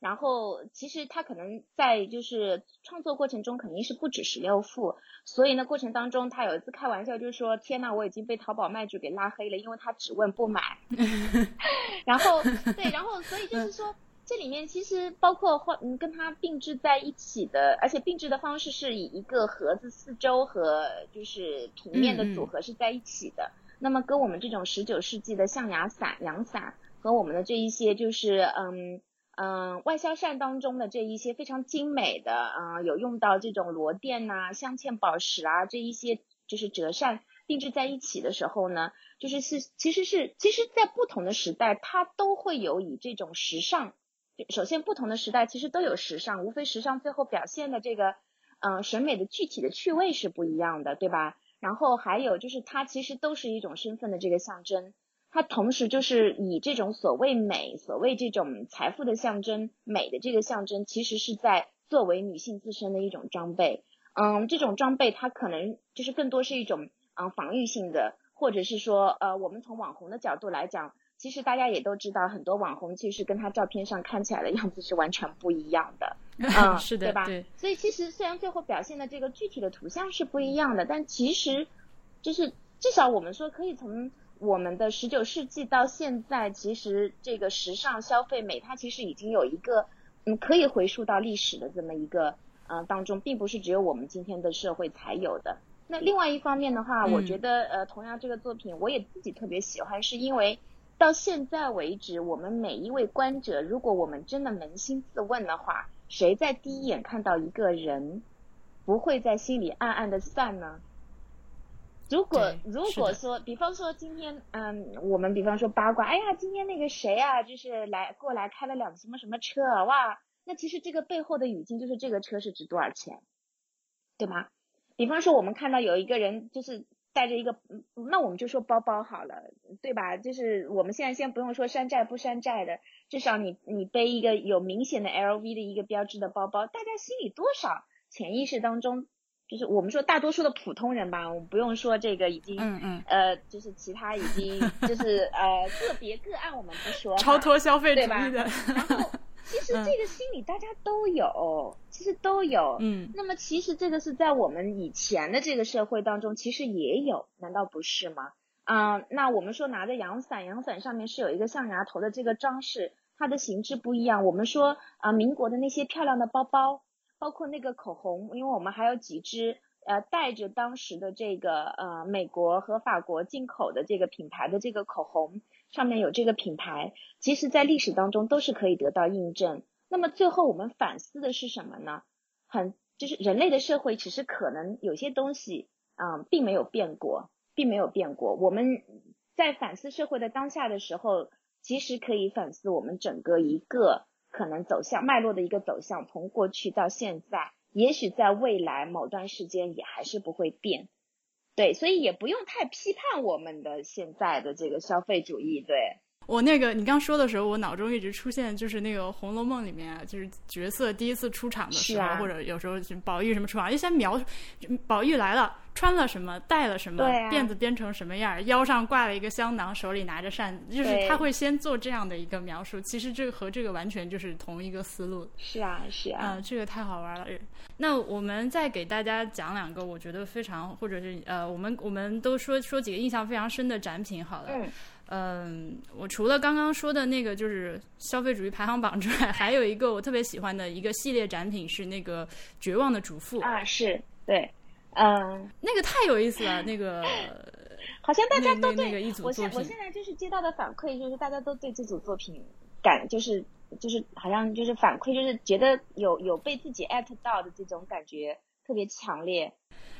然后其实他可能在就是创作过程中肯定是不止十六幅，所以呢过程当中他有一次开玩笑就是说天呐，我已经被淘宝卖主给拉黑了，因为他只问不买。(laughs) (laughs) 然后对，然后所以就是说。这里面其实包括或嗯跟它并置在一起的，而且并置的方式是以一个盒子四周和就是平面的组合是在一起的。那么跟我们这种十九世纪的象牙伞、阳伞和我们的这一些就是嗯嗯外销扇当中的这一些非常精美的啊有用到这种螺钿呐、镶嵌宝石啊这一些就是折扇并置在一起的时候呢，就是是其实是其实在不同的时代它都会有以这种时尚。首先，不同的时代其实都有时尚，无非时尚最后表现的这个，嗯，审美的具体的趣味是不一样的，对吧？然后还有就是，它其实都是一种身份的这个象征，它同时就是以这种所谓美，所谓这种财富的象征，美的这个象征，其实是在作为女性自身的一种装备。嗯，这种装备它可能就是更多是一种嗯防御性的，或者是说，呃，我们从网红的角度来讲。其实大家也都知道，很多网红其实跟他照片上看起来的样子是完全不一样的，(laughs) 嗯，
是的，
对吧？所以其实虽然最后表现的这个具体的图像是不一样的，但其实就是至少我们说可以从我们的十九世纪到现在，其实这个时尚消费美，它其实已经有一个嗯可以回溯到历史的这么一个嗯当中，并不是只有我们今天的社会才有的。那另外一方面的话，我觉得呃同样这个作品我也自己特别喜欢，是因为。到现在为止，我们每一位观者，如果我们真的扪心自问的话，谁在第一眼看到一个人，不会在心里暗暗的算呢？如果如果说，比方说今天，嗯，我们比方说八卦，哎呀，今天那个谁啊，就是来过来开了辆什么什么车，哇，那其实这个背后的语境就是这个车是值多少钱，对吗？比方说我们看到有一个人就是带着一个，那我们就说包包好了，对吧？就是我们现在先不用说山寨不山寨的，至少你你背一个有明显的 LV 的一个标志的包包，大家心里多少潜意识当中。就是我们说大多数的普通人吧，我们不用说这个已经，
嗯嗯，
呃，就是其他已经就是呃个别个案我们不说，
超脱消费主
义的。然后其实这个心理大家都有，其实都有，
嗯。
那么其实这个是在我们以前的这个社会当中其实也有，难道不是吗？啊，那我们说拿着阳伞，阳伞上面是有一个象牙头的这个装饰，它的形制不一样。我们说啊，民国的那些漂亮的包包。包括那个口红，因为我们还有几支呃带着当时的这个呃美国和法国进口的这个品牌的这个口红，上面有这个品牌，其实在历史当中都是可以得到印证。那么最后我们反思的是什么呢？很就是人类的社会其实可能有些东西啊并没有变过，并没有变过。我们在反思社会的当下的时候，其实可以反思我们整个一个。可能走向脉络的一个走向，从过去到现在，也许在未来某段时间也还是不会变，对，所以也不用太批判我们的现在的这个消费主义，对。
我那个你刚说的时候，我脑中一直出现就是那个《红楼梦》里面，就是角色第一次出场的时候，或者有时候宝玉什么出场，就先描宝玉来了，穿了什么，戴了什么，辫子编成什么样，腰上挂了一个香囊，手里拿着扇子，就是他会先做这样的一个描述。其实这个和这个完全就是同一个思路。
是啊，是啊，
啊，这个太好玩了。那我们再给大家讲两个，我觉得非常，或者是呃，我们我们都说说几个印象非常深的展品好了。
嗯。
嗯，我除了刚刚说的那个就是消费主义排行榜之外，还有一个我特别喜欢的一个系列展品是那个《绝望的主妇》
啊，是对，嗯，
那个太有意思了，那个 (laughs)
好像大家都
对那个一组
作品，我现在就是接到的反馈就是大家都对这组作品感就是就是好像就是反馈就是觉得有有被自己艾特到的这种感觉特别强烈。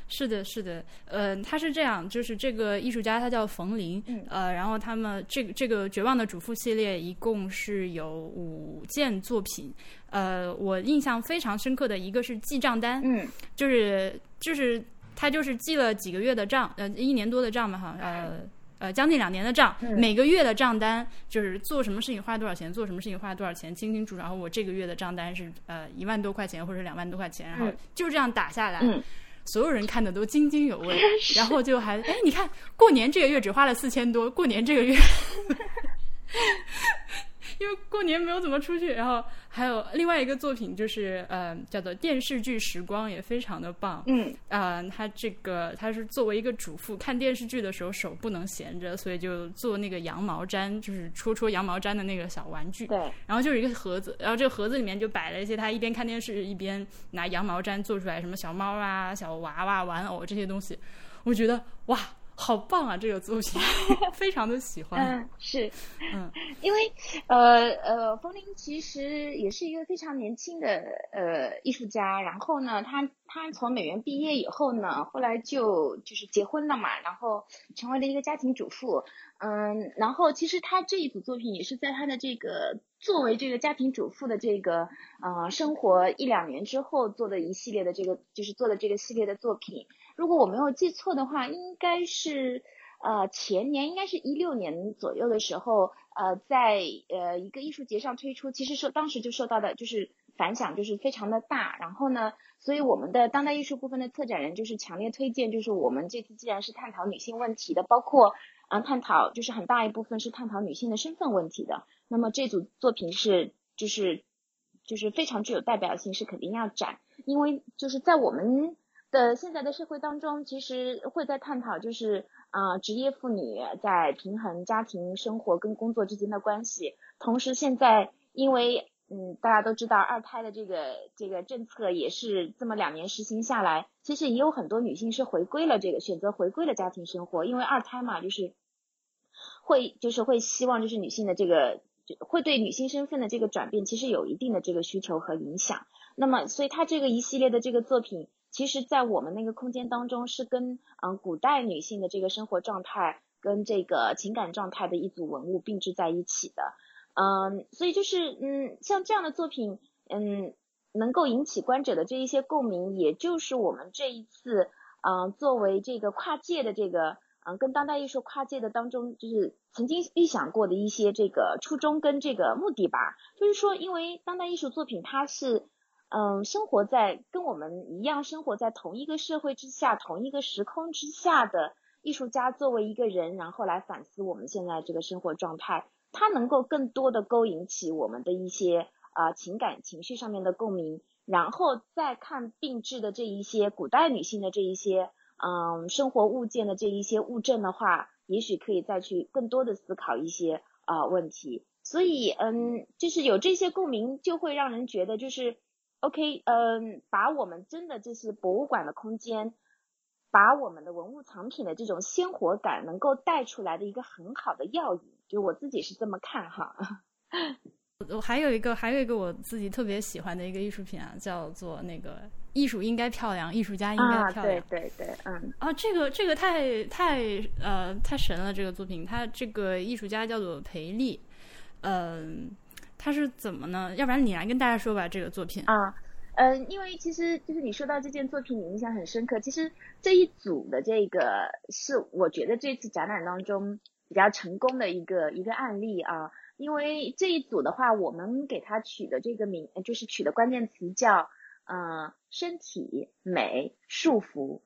是的，是的，呃，他是这样，就是这个艺术家他叫冯林，呃，然后他们这个这个《绝望的主妇》系列一共是有五件作品，呃，我印象非常深刻的一个是记账单，
嗯，
就是就是他就是记了几个月的账，呃，一年多的账嘛，哈，呃呃，将近两年的账，每个月的账单就是做什么事情花多少钱，做什么事情花多少钱，清清楚楚，然后我这个月的账单是呃一万多块钱或者两万多块钱，然后就这样打下来。所有人看的都津津有味，(laughs) 然后就还哎，你看过年这个月只花了四千多，过年这个月。(laughs) 因为过年没有怎么出去，然后还有另外一个作品就是呃叫做电视剧时光也非常的棒，
嗯
啊他这个他是作为一个主妇看电视剧的时候手不能闲着，所以就做那个羊毛毡，就是戳戳羊毛毡的那个小玩具，
对，
然后就是一个盒子，然后这个盒子里面就摆了一些他一边看电视一边拿羊毛毡做出来什么小猫啊小娃娃玩偶这些东西，我觉得哇。好棒啊！这个作品 (laughs) 非常的喜欢。
嗯，是，
嗯，
因为呃呃，风铃其实也是一个非常年轻的呃艺术家。然后呢，他他从美院毕业以后呢，后来就就是结婚了嘛，然后成为了一个家庭主妇。嗯，然后其实他这一组作品也是在他的这个作为这个家庭主妇的这个呃生活一两年之后做的一系列的这个就是做的这个系列的作品。如果我没有记错的话，应该是呃前年，应该是一六年左右的时候，呃，在呃一个艺术节上推出，其实受当时就受到的就是反响就是非常的大。然后呢，所以我们的当代艺术部分的策展人就是强烈推荐，就是我们这次既然是探讨女性问题的，包括啊探讨就是很大一部分是探讨女性的身份问题的，那么这组作品是就是就是非常具有代表性，是肯定要展，因为就是在我们。的现在的社会当中，其实会在探讨，就是啊，职业妇女在平衡家庭生活跟工作之间的关系。同时，现在因为嗯，大家都知道二胎的这个这个政策也是这么两年实行下来，其实也有很多女性是回归了这个选择回归了家庭生活，因为二胎嘛，就是会就是会希望就是女性的这个。会对女性身份的这个转变其实有一定的这个需求和影响。那么，所以她这个一系列的这个作品，其实在我们那个空间当中是跟嗯古代女性的这个生活状态跟这个情感状态的一组文物并置在一起的。嗯，所以就是嗯，像这样的作品，嗯，能够引起观者的这一些共鸣，也就是我们这一次嗯作为这个跨界的这个。嗯，跟当代艺术跨界的当中，就是曾经预想过的一些这个初衷跟这个目的吧。就是说，因为当代艺术作品它是，嗯，生活在跟我们一样生活在同一个社会之下、同一个时空之下的艺术家作为一个人，然后来反思我们现在这个生活状态，它能够更多的勾引起我们的一些啊情感情绪上面的共鸣，然后再看并置的这一些古代女性的这一些。嗯，生活物件的这一些物证的话，也许可以再去更多的思考一些啊问题。所以，嗯，就是有这些共鸣，就会让人觉得就是，OK，嗯，把我们真的就是博物馆的空间，把我们的文物藏品的这种鲜活感能够带出来的一个很好的要引，就我自己是这么看哈。(laughs)
我还有一个，还有一个我自己特别喜欢的一个艺术品啊，叫做那个艺术应该漂亮，艺术家应该漂
亮。对对对，嗯。
啊，这个这个太太呃太神了，这个作品，它这个艺术家叫做裴丽，嗯，他是怎么呢？要不然你来跟大家说吧，这个作品。
啊，嗯，因为其实就是你说到这件作品，你印象很深刻。其实这一组的这个是我觉得这次展览当中比较成功的一个一个案例啊。因为这一组的话，我们给它取的这个名，就是取的关键词叫，呃，身体美束缚，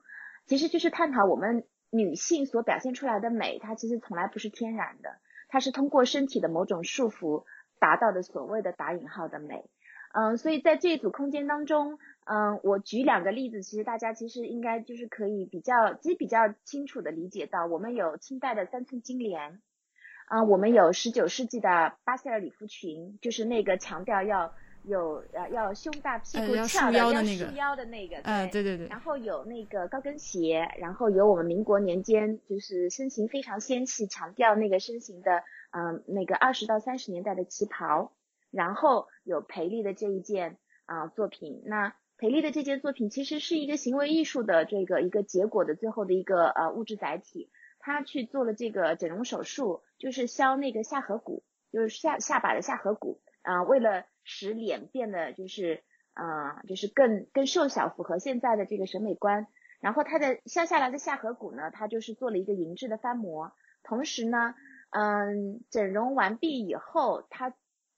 其实就是探讨我们女性所表现出来的美，它其实从来不是天然的，它是通过身体的某种束缚达到的所谓的打引号的美。嗯，所以在这一组空间当中，嗯，我举两个例子，其实大家其实应该就是可以比较，其实比较清楚的理解到，我们有清代的三寸金莲。啊，我们有十九世纪的巴塞尔礼服裙，就是那个强调要有呃要胸大屁股翘的要束腰的那个，
嗯，对对对。
然后有那个高跟鞋，然后有我们民国年间就是身形非常纤细，强调那个身形的嗯那个二十到三十年代的旗袍，然后有裴丽的这一件啊作品。那裴丽的这件作品其实是一个行为艺术的这个一个结果的最后的一个呃物质载体。她去做了这个整容手术，就是削那个下颌骨，就是下下巴的下颌骨啊，为了使脸变得就是啊，就是更更瘦小，符合现在的这个审美观。然后他的削下来的下颌骨呢，他就是做了一个银质的翻模，同时呢，嗯，整容完毕以后，他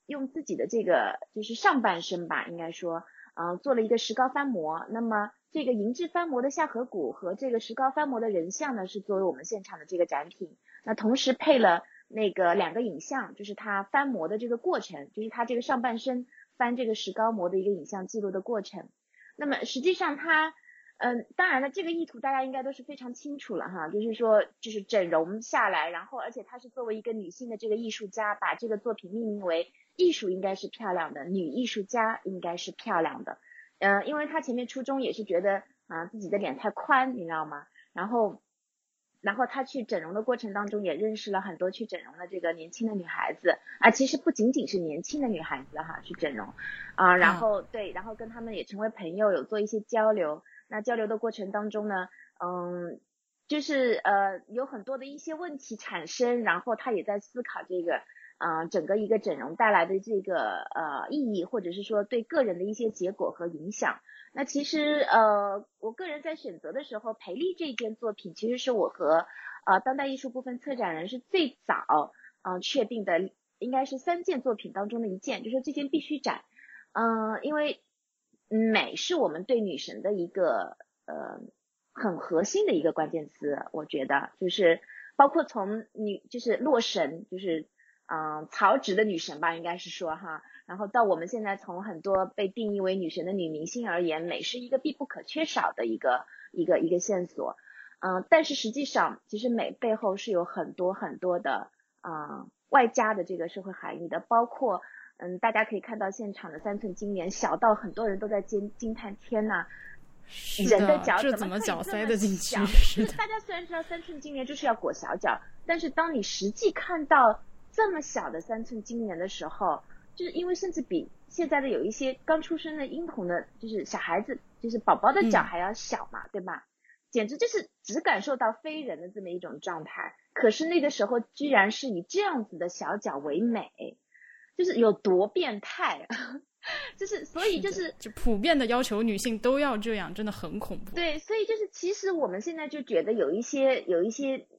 用自己的这个就是上半身吧，应该说，嗯，做了一个石膏翻模。那么这个银质翻模的下颌骨和这个石膏翻模的人像呢，是作为我们现场的这个展品。那同时配了那个两个影像，就是他翻模的这个过程，就是他这个上半身翻这个石膏模的一个影像记录的过程。那么实际上他，嗯，当然了，这个意图大家应该都是非常清楚了哈，就是说就是整容下来，然后而且他是作为一个女性的这个艺术家，把这个作品命名为艺术应该是漂亮的，女艺术家应该是漂亮的。嗯，因为他前面初衷也是觉得啊自己的脸太宽，你知道吗？然后，然后他去整容的过程当中也认识了很多去整容的这个年轻的女孩子啊，其实不仅仅是年轻的女孩子哈去整容啊，然后对，然后跟他们也成为朋友，有做一些交流。那交流的过程当中呢，嗯，就是呃有很多的一些问题产生，然后他也在思考这个。啊，整个一个整容带来的这个呃意义，或者是说对个人的一些结果和影响。那其实呃，我个人在选择的时候，裴丽这件作品，其实是我和呃当代艺术部分策展人是最早嗯确定的，应该是三件作品当中的一件，就说这件必须展。嗯，因为美是我们对女神的一个呃很核心的一个关键词，我觉得就是包括从女就是洛神就是。嗯，曹植的女神吧，应该是说哈，然后到我们现在从很多被定义为女神的女明星而言，美是一个必不可缺少的一个一个一个线索。嗯，但是实际上，其实美背后是有很多很多的啊外加的这个社会含义的，包括嗯，大家可以看到现场的三寸金莲，小到很多人都在惊惊叹天呐，人的脚
怎么脚塞得进去？
大家虽然知道三寸金莲就是要裹小脚，但是当你实际看到。这么小的三寸金莲的时候，就是因为甚至比现在的有一些刚出生的婴童的，就是小孩子，就是宝宝的脚还要小嘛，对吧？简直就是只感受到非人的这么一种状态。可是那个时候居然是以这样子的小脚为美，就是有多变态，啊 (laughs) 就是所以就是
就普遍的要求女性都要这样，真的很恐怖。
对，所以就是其实我们现在就觉得有一些有一些嗯，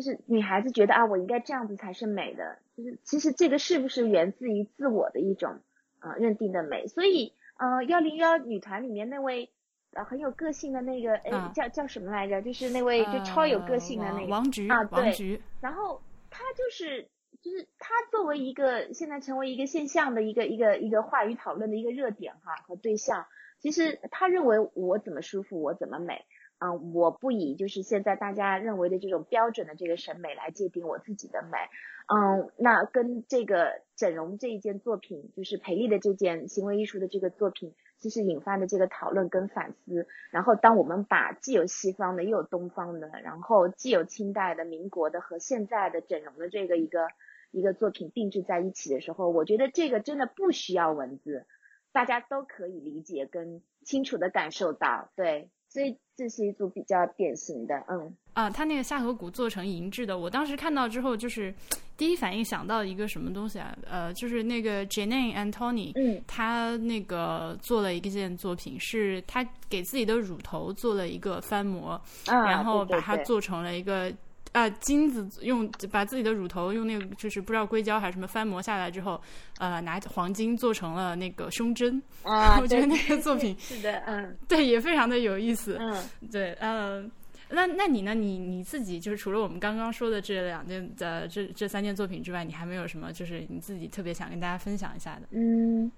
就是女孩子觉得啊，我应该这样子才是美的，就是其实这个是不是源自于自我的一种呃认定的美？所以呃，幺零幺女团里面那位。呃，很有个性的那个，哎，叫叫什么来着？就是那位就超有个性的那个
王菊
啊，
对。
然后她就是就是她作为一个现在成为一个现象的一个一个一个话语讨论的一个热点哈和对象，其实她认为我怎么舒服我怎么美啊，我不以就是现在大家认为的这种标准的这个审美来界定我自己的美，嗯，那跟这个整容这一件作品，就是裴丽的这件行为艺术的这个作品。其实引发的这个讨论跟反思，然后当我们把既有西方的又有东方的，然后既有清代的、民国的和现在的整容的这个一个一个作品并置在一起的时候，我觉得这个真的不需要文字，大家都可以理解跟清楚的感受到，对。所以这是一组比较典型的，嗯
啊，他那个下颌骨做成银质的，我当时看到之后，就是第一反应想到一个什么东西啊？呃，就是那个 Janine Antony，
嗯，
他那个做了一件作品，是他给自己的乳头做了一个翻模，然后把它做成了一个。啊，金子用把自己的乳头用那个就是不知道硅胶还是什么翻模下来之后，呃，拿黄金做成了那个胸针。
啊，(laughs)
我觉得那个作品 (laughs)
是的，嗯，
对，也非常的有意思。
嗯，
对，嗯，那那你呢？你你自己就是除了我们刚刚说的这两件的这这三件作品之外，你还没有什么就是你自己特别想跟大家分享一下的？
嗯。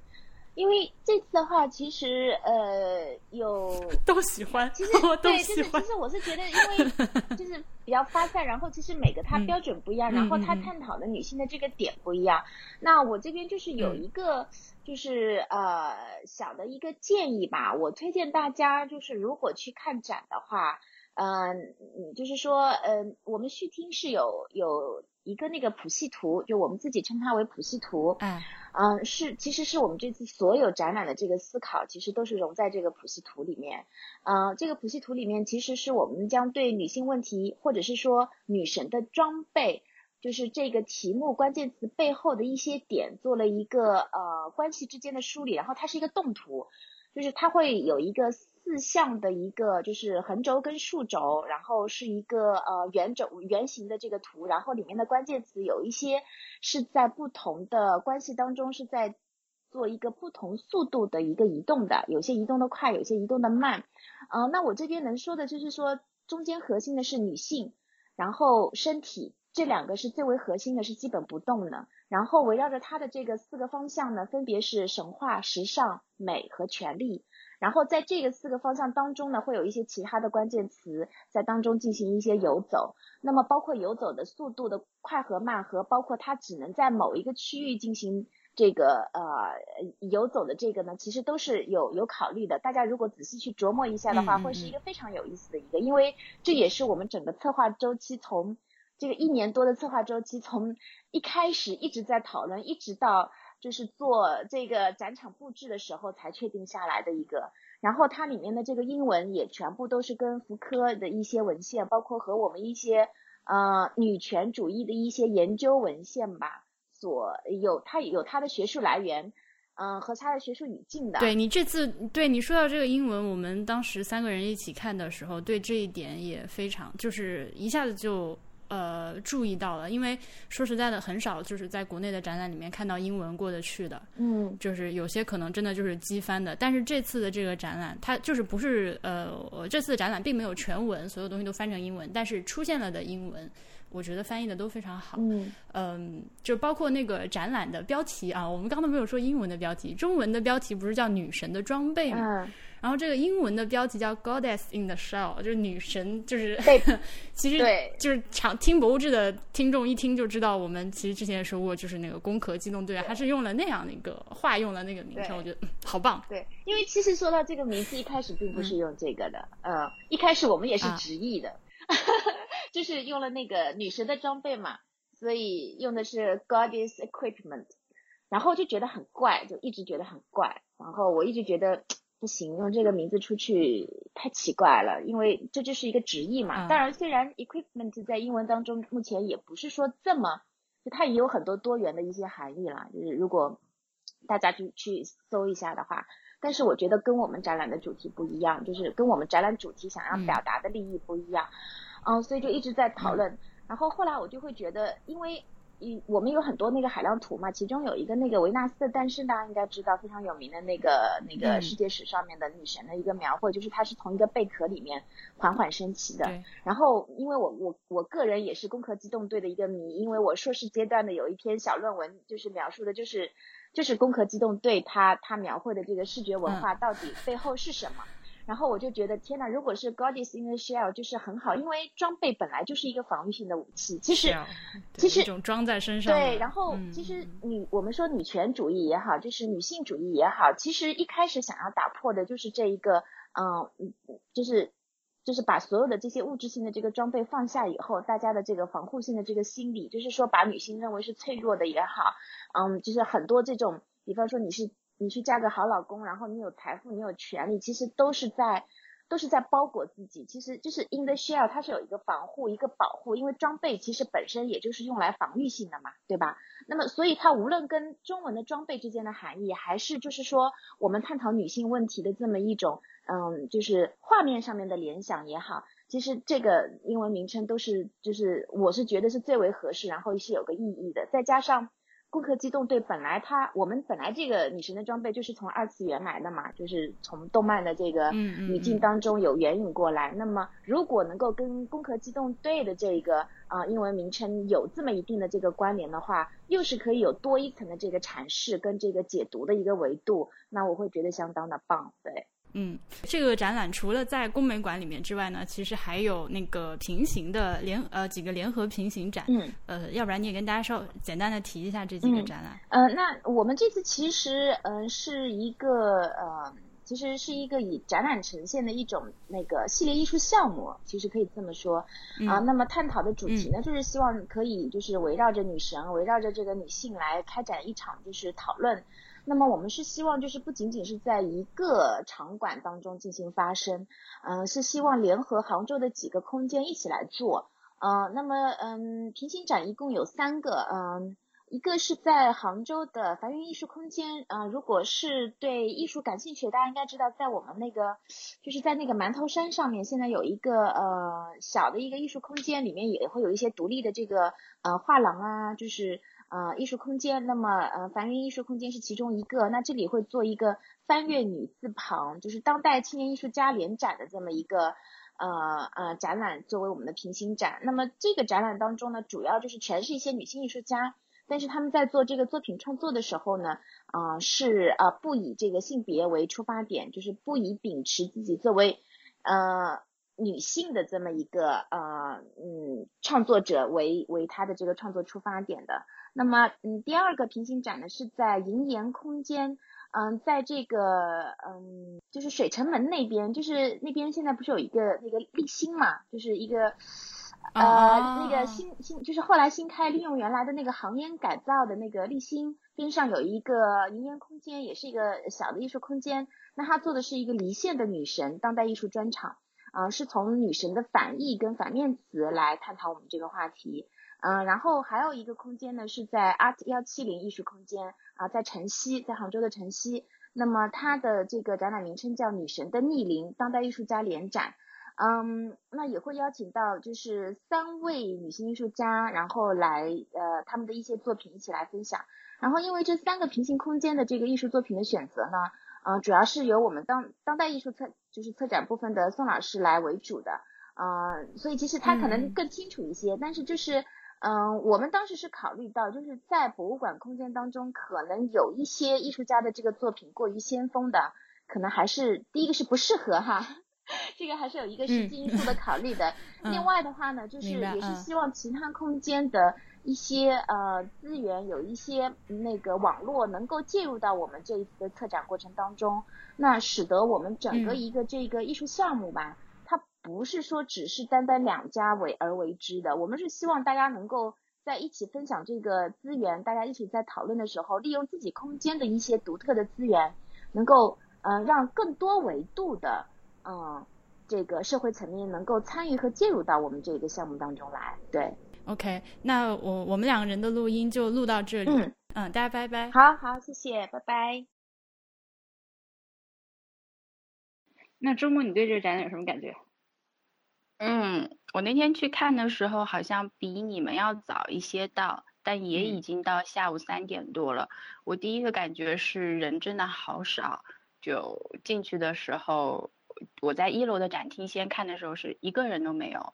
因为这次的话，其实呃有 (laughs)
都喜欢，
其实 (laughs) 对，就是其实我是觉得，因为 (laughs) 就是比较发散，然后其实每个它标准不一样，然后它探讨的女性的这个点不一样。那我这边就是有一个就是呃小的一个建议吧，我推荐大家就是如果去看展的话，嗯，就是说嗯，我们续听是有有一个那个谱系图，就我们自己称它为谱系图，
嗯。
嗯，是，其实是我们这次所有展览的这个思考，其实都是融在这个谱系图里面。嗯，这个谱系图里面，其实是我们将对女性问题，或者是说女神的装备，就是这个题目关键词背后的一些点，做了一个呃关系之间的梳理。然后它是一个动图，就是它会有一个。四项的一个就是横轴跟竖轴，然后是一个呃圆轴圆形的这个图，然后里面的关键词有一些是在不同的关系当中是在做一个不同速度的一个移动的，有些移动的快，有些移动的慢。呃，那我这边能说的就是说，中间核心的是女性，然后身体这两个是最为核心的，是基本不动的。然后围绕着它的这个四个方向呢，分别是神话、时尚、美和权力。然后在这个四个方向当中呢，会有一些其他的关键词在当中进行一些游走。那么包括游走的速度的快和慢，和包括它只能在某一个区域进行这个呃游走的这个呢，其实都是有有考虑的。大家如果仔细去琢磨一下的话，会是一个非常有意思的一个，因为这也是我们整个策划周期从这个一年多的策划周期从一开始一直在讨论，一直到。就是做这个展场布置的时候才确定下来的一个，然后它里面的这个英文也全部都是跟福柯的一些文献，包括和我们一些呃女权主义的一些研究文献吧，所有它有它的学术来源，嗯，和它的学术语境的。
对你这次对你说到这个英文，我们当时三个人一起看的时候，对这一点也非常，就是一下子就。呃，注意到了，因为说实在的，很少就是在国内的展览里面看到英文过得去的，
嗯，
就是有些可能真的就是机翻的。但是这次的这个展览，它就是不是呃，这次的展览并没有全文，所有东西都翻成英文，但是出现了的英文，我觉得翻译的都非常好，
嗯，
嗯，就包括那个展览的标题啊，我们刚刚没有说英文的标题，中文的标题不是叫女神的装备吗？然后这个英文的标题叫 Goddess in the Shell，就是女神，就是 (laughs) 其实就是常听博物志的听众一听就知道，我们其实之前也说过，就是那个攻壳机动队，它是用了那样的一个化用了那个名称，我觉得好棒。
对，因为其实说到这个名字，一开始并不是用这个的，呃，一开始我们也是直译的，(laughs) 就是用了那个女神的装备嘛。所以用的是 Goddess Equipment，然后就觉得很怪，就一直觉得很怪，然后我一直觉得不行，用这个名字出去太奇怪了，因为这就是一个直译嘛。当然，虽然 Equipment 在英文当中目前也不是说这么，就它也有很多多元的一些含义啦，就是如果大家去去搜一下的话。但是我觉得跟我们展览的主题不一样，就是跟我们展览主题想要表达的利益不一样，嗯，所以就一直在讨论。然后后来我就会觉得，因为一我们有很多那个海量图嘛，其中有一个那个维纳斯的诞生，大家应该知道非常有名的那个那个世界史上面的女神的一个描绘，就是她是从一个贝壳里面缓缓升起的。然后因为我我我个人也是攻壳机动队的一个迷，因为我硕士阶段的有一篇小论文就是描述的就是。就是攻壳机动队，它它描绘的这个视觉文化到底背后是什么？然后我就觉得天呐，如果是 Goddess in the Shell 就是很好，因为装备本来就是一个防御性的武器。其实，其实
一种装在身上。
对，然后其实女我们说女权主义也好，就是女性主义也好，其实一开始想要打破的就是这一个，嗯，就是就是把所有的这些物质性的这个装备放下以后，大家的这个防护性的这个心理，就是说把女性认为是脆弱的也好。嗯，就是很多这种，比方说你是你去嫁个好老公，然后你有财富，你有权利，其实都是在都是在包裹自己。其实就是 in the shell，它是有一个防护，一个保护，因为装备其实本身也就是用来防御性的嘛，对吧？那么所以它无论跟中文的装备之间的含义，还是就是说我们探讨女性问题的这么一种，嗯，就是画面上面的联想也好，其实这个英文名称都是就是我是觉得是最为合适，然后是有个意义的，再加上。攻壳机动队本来它我们本来这个女神的装备就是从二次元来的嘛，就是从动漫的这个语境当中有援引过来。那么如果能够跟攻壳机动队的这个啊英文名称有这么一定的这个关联的话，又是可以有多一层的这个阐释跟这个解读的一个维度，那我会觉得相当的棒，对。
嗯，这个展览除了在工美馆里面之外呢，其实还有那个平行的联呃几个联合平行展。
嗯，
呃，要不然你也跟大家稍简单的提一下这几个展览。
呃，那我们这次其实嗯是一个呃，其实是一个以展览呈现的一种那个系列艺术项目，其实可以这么说啊。那么探讨的主题呢，就是希望可以就是围绕着女神，围绕着这个女性来开展一场就是讨论。那么我们是希望，就是不仅仅是在一个场馆当中进行发生，嗯，是希望联合杭州的几个空间一起来做，嗯，那么嗯，平行展一共有三个，嗯，一个是在杭州的梵云艺术空间，嗯，如果是对艺术感兴趣，大家应该知道，在我们那个就是在那个馒头山上面，现在有一个呃小的一个艺术空间，里面也会有一些独立的这个呃画廊啊，就是。呃，艺术空间，那么呃，凡云艺术空间是其中一个。那这里会做一个翻越女字旁，就是当代青年艺术家联展的这么一个呃呃展览，作为我们的平行展。那么这个展览当中呢，主要就是全是一些女性艺术家，但是他们在做这个作品创作的时候呢，啊是啊不以这个性别为出发点，就是不以秉持自己作为呃女性的这么一个呃嗯创作者为为她的这个创作出发点的。那么，嗯，第二个平行展呢是在银岩空间，嗯，在这个，嗯，就是水城门那边，就是那边现在不是有一个那个立新嘛，就是一个，呃，那个新新，就是后来新开利用原来的那个航烟改造的那个立新边上有一个银岩空间，也是一个小的艺术空间。那他做的是一个离线的女神当代艺术专场，啊，是从女神的反义跟反面词来探讨我们这个话题。嗯，然后还有一个空间呢，是在 Art 幺七零艺术空间啊，在城西，在杭州的城西。那么它的这个展览名称叫《女神的逆鳞》，当代艺术家联展。嗯，那也会邀请到就是三位女性艺术家，然后来呃他们的一些作品一起来分享。然后因为这三个平行空间的这个艺术作品的选择呢，嗯，主要是由我们当当代艺术策就是策展部分的宋老师来为主的。嗯，所以其实他可能更清楚一些，但是就是。嗯，我们当时是考虑到，就是在博物馆空间当中，可能有一些艺术家的这个作品过于先锋的，可能还是第一个是不适合哈，(laughs) 这个还是有一个实际因素的考虑的。(laughs) 另外的话呢，就是也是希望其他空间的一些呃资源，有一些那个网络能够介入到我们这一次的策展过程当中，那使得我们整个一个这个艺术项目吧。它不是说只是单单两家为而为之的，我们是希望大家能够在一起分享这个资源，大家一起在讨论的时候，利用自己空间的一些独特的资源，能够呃让更多维度的嗯这个社会层面能够参与和介入到我们这个项目当中来。对
，OK，那我我们两个人的录音就录到这里。嗯嗯，大家拜拜。
好好，谢谢，拜拜。
那周末你对这个展览有什么感觉？
嗯，我那天去看的时候，好像比你们要早一些到，但也已经到下午三点多了。我第一个感觉是人真的好少，就进去的时候，我在一楼的展厅先看的时候是一个人都没有。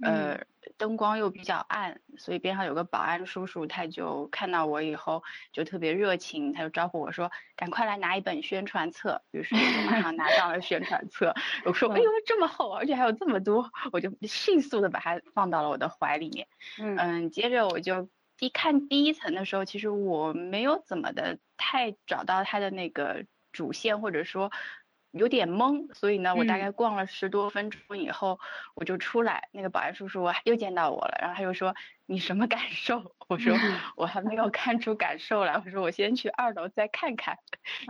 呃，灯光又比较暗，所以边上有个保安叔叔，他就看到我以后就特别热情，他就招呼我说：“赶快来拿一本宣传册。”于是我就马上拿上了宣传册。我说：“哎呦，这么厚，而且还有这么多！”我就迅速的把它放到了我的怀里面。嗯，接着我就一看第一层的时候，其实我没有怎么的太找到它的那个主线，或者说。有点懵，所以呢，我大概逛了十多分钟以后，我就出来。那个保安叔叔又见到我了，然后他就说：“你什么感受？” (laughs) 我说：“我还没有看出感受来。”我说：“我先去二楼再看看。”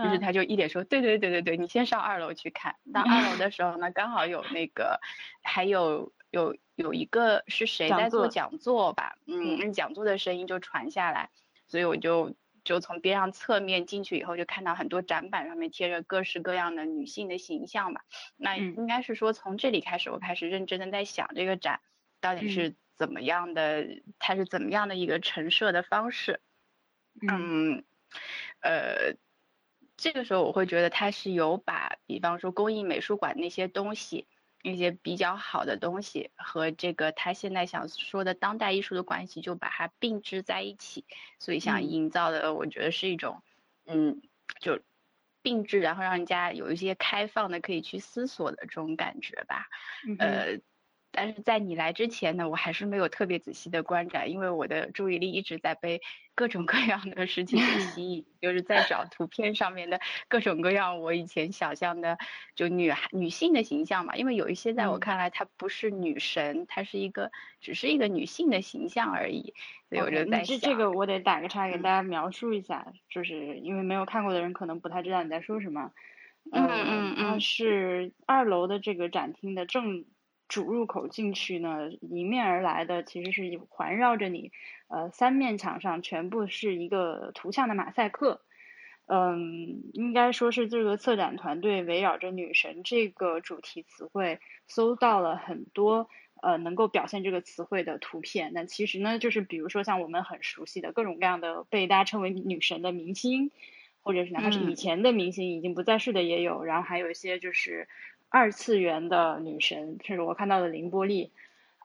于是他就一脸说：“对对对对对，你先上二楼去看。”到二楼的时候呢，刚好有那个，还有有有一个是谁在做讲座吧？嗯，讲座的声音就传下来，所以我就。就从边上侧面进去以后，就看到很多展板上面贴着各式各样的女性的形象吧。那应该是说从这里开始，我开始认真的在想这个展到底是怎么样的，它是怎么样的一个陈设的方式。嗯，呃，这个时候我会觉得它是有把，比方说工艺美术馆那些东西。一些比较好的东西和这个他现在想说的当代艺术的关系，就把它并置在一起，所以想营造的，我觉得是一种，嗯，就并置，然后让人家有一些开放的可以去思索的这种感觉吧，呃。但是在你来之前呢，我还是没有特别仔细的观展，因为我的注意力一直在被各种各样的事情吸引，就是在找图片上面的各种各样我以前想象的就女孩女性的形象嘛。因为有一些在我看来，她不是女神，她是一个只是一个女性的形象而已。所以我就在
想，这这个我得打个叉给大家描述一下，就是因为没有看过的人可能不太知道你在说什么。
嗯嗯
嗯，是二楼的这个展厅的正。主入口进去呢，迎面而来的其实是环绕着你，呃，三面墙上全部是一个图像的马赛克，嗯，应该说是这个策展团队围绕着女神这个主题词汇，搜到了很多呃能够表现这个词汇的图片。那其实呢，就是比如说像我们很熟悉的各种各样的被大家称为女神的明星，或者是哪怕是以前的明星已经不在世的也有，然后还有一些就是。二次元的女神，甚至我看到的凌波丽，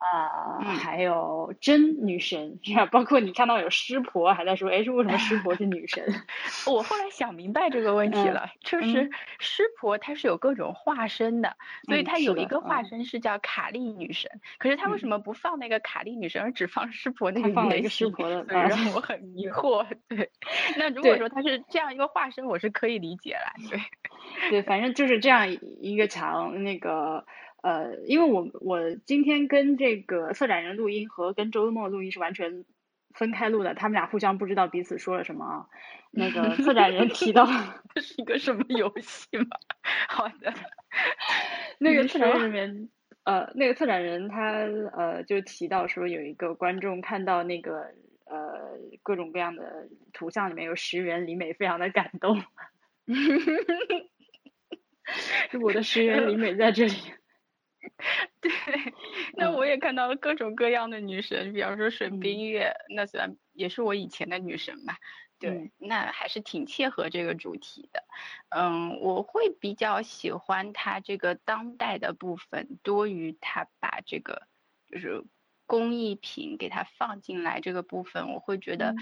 啊，还有真女神？包括你看到有湿婆还在说，哎，是为什么湿婆是女神？(laughs)
我后来想明白这个问题了，就是湿婆她是有各种化身的，所以她有一个化身是叫卡莉女神，可是她为什么不放那个卡莉女神，而只放湿婆那个？
放了一个湿婆的，让
我很迷惑。对，那如果说她是这样一个化身，我是可以理解了。对。
对，反正就是这样一个墙，那个呃，因为我我今天跟这个策展人录音和跟周末录音是完全分开录的，他们俩互相不知道彼此说了什么啊。那个策展人提到 (laughs)
这是一个什么游戏吗？(laughs) 好的，
那个策展人里面呃，那个策展人他呃就提到说有一个观众看到那个呃各种各样的图像里面有石原里美，非常的感动。(laughs) 我的石原里美在这里。(laughs)
对，那我也看到了各种各样的女神，比方说水冰月，那虽然也是我以前的女神吧。对，那还是挺切合这个主题的。嗯，我会比较喜欢它这个当代的部分，多于它把这个就是工艺品给它放进来这个部分，我会觉得。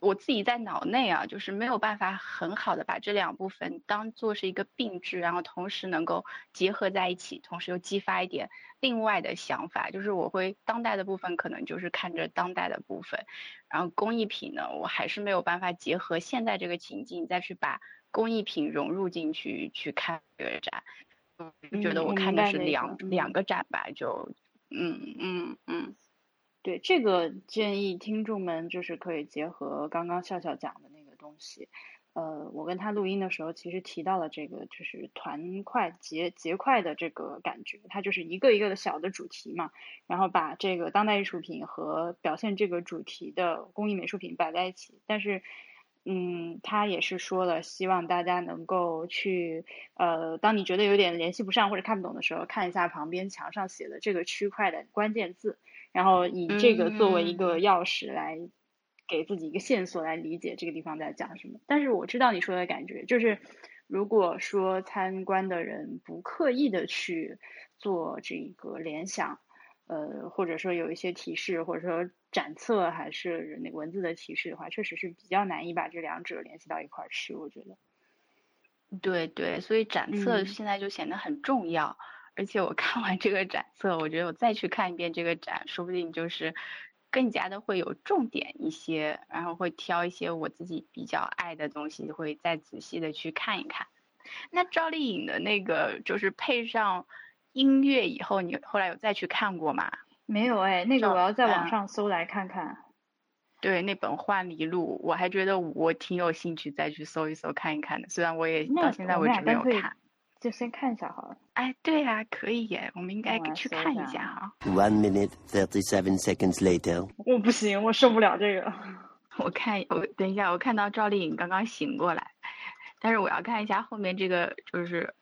我自己在脑内啊，就是没有办法很好的把这两部分当做是一个并置，然后同时能够结合在一起，同时又激发一点另外的想法。就是我会当代的部分可能就是看着当代的部分，然后工艺品呢，我还是没有办法结合现在这个情境再去把工艺品融入进去去看这个展。嗯，觉得我看的是两两个展吧，就嗯嗯嗯。
对这个建议，听众们就是可以结合刚刚笑笑讲的那个东西。呃，我跟他录音的时候，其实提到了这个，就是团块结结块的这个感觉，它就是一个一个的小的主题嘛，然后把这个当代艺术品和表现这个主题的工艺美术品摆在一起。但是，嗯，他也是说了，希望大家能够去，呃，当你觉得有点联系不上或者看不懂的时候，看一下旁边墙上写的这个区块的关键字，然后以这个作为一个钥匙来。给自己一个线索来理解这个地方在讲什么，但是我知道你说的感觉，就是如果说参观的人不刻意的去做这个联想，呃，或者说有一些提示，或者说展册还是那文字的提示的话，确实是比较难以把这两者联系到一块儿去，我觉得。
对对，所以展册现在就显得很重要，而且我看完这个展册，我觉得我再去看一遍这个展，说不定就是。更加的会有重点一些，然后会挑一些我自己比较爱的东西，会再仔细的去看一看。那赵丽颖的那个就是配上音乐以后，你后来有再去看过吗？
没有哎，那个我要在网上搜来看看。
对，那本《幻离录》，我还觉得我挺有兴趣再去搜一搜看一看的，虽然我也到现在为止没有看。
就先看一下好了。
哎，对呀，可以耶，我们应该去看
一
下哈。
One minute thirty seven seconds later。
我不行，我受不了这个。(laughs)
我看，我等一下，我看到赵丽颖刚刚醒过来，但是我要看一下后面这个就是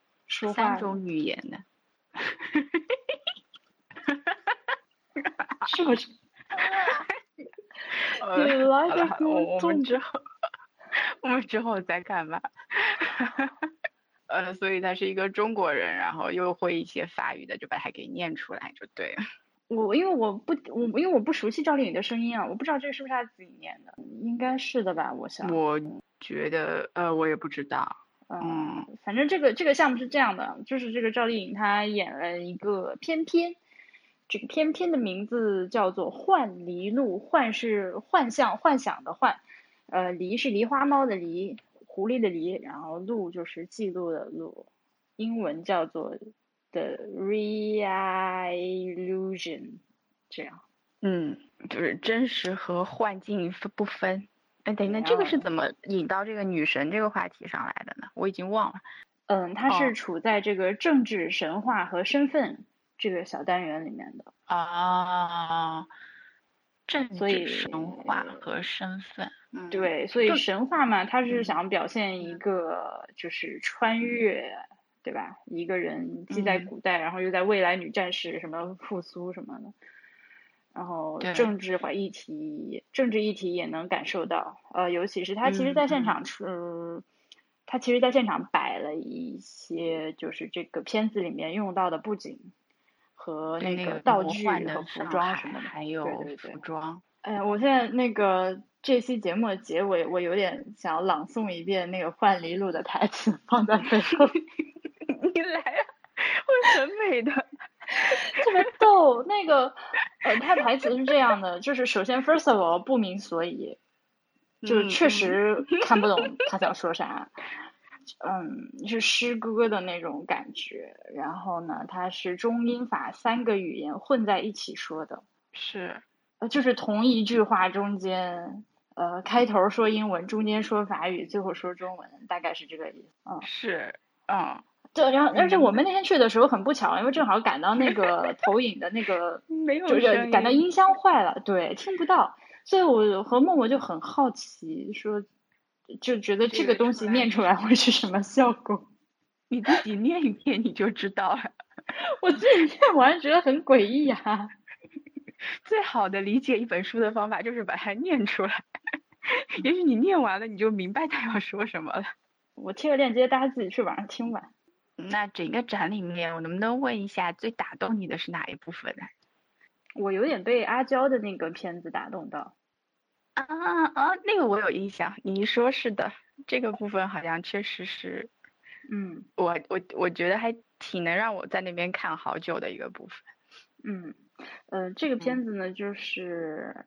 三种语言的。
是不是？(laughs)
好了好了，我们之后，(laughs) 我们之后再看吧。呃，所以他是一个中国人，然后又会一些法语的，就把它给念出来就对了。(laughs)
我因为我不我因为我不熟悉赵丽颖的声音啊，我不知道这个是不是她自己念的，应该是的吧？我想。
我觉得呃，我也不知道。
嗯，反正这个这个项目是这样的，就是这个赵丽颖她演了一个片片，这个片片的名字叫做《幻梨录》，幻是幻象幻想的幻，呃，梨是梨花猫的梨。狐狸的狸，然后录就是记录的录，英文叫做 The Real Illusion，这样。
嗯，就是真实和幻境分不分。哎，等一下，这个是怎么引到这个女神这个话题上来的呢？我已经忘了。
嗯，它是处在这个政治神话和身份这个小单元里面的。
啊。政治神话和身份，
对，所以神话嘛，他是想表现一个就是穿越，对吧？一个人既在古代，然后又在未来，女战士什么复苏什么的。然后政治话议题，政治议题也能感受到，呃，尤其是他其实在现场是，他其实在现场摆了一些就是这个片子里面用到的布景。和那个道具和服装什么的，
还有服装。
哎，我现在那个这期节目的结尾，我有点想要朗诵一遍那个《幻离录》的台词，放在背后。(laughs)
你来啊，会很美的，(laughs)
特别逗。那个呃，他台词是这样的，就是首先，first of all，不明所以，就是确实看不懂他想说啥。嗯，是诗歌的那种感觉。然后呢，它是中英法三个语言混在一起说的。
是，
呃，就是同一句话中间，呃，开头说英文，中间说法语，最后说中文，大概是这个意思。嗯，
是，嗯，
对。然后，而且我们那天去的时候很不巧，因为正好赶到那个 (laughs) 投影的那个，(laughs)
没有
声赶到音箱坏了，对，听不到。所以我和默默就很好奇，说。就觉得这个东西念出来会是什么效果？(laughs)
你自己念一遍你就知道了。(laughs)
我自己念完觉得很诡异啊。(laughs)
最好的理解一本书的方法就是把它念出来。也许你念完了你就明白他要说什么了。
我贴个链接，大家自己去网上听吧。
那整个展里面，我能不能问一下最打动你的是哪一部分呢？
我有点被阿娇的那个片子打动到。
啊啊，那个我有印象，你一说是的，这个部分好像确实是，
嗯，
我我我觉得还挺能让我在那边看好久的一个部分。
嗯，呃，这个片子呢，就是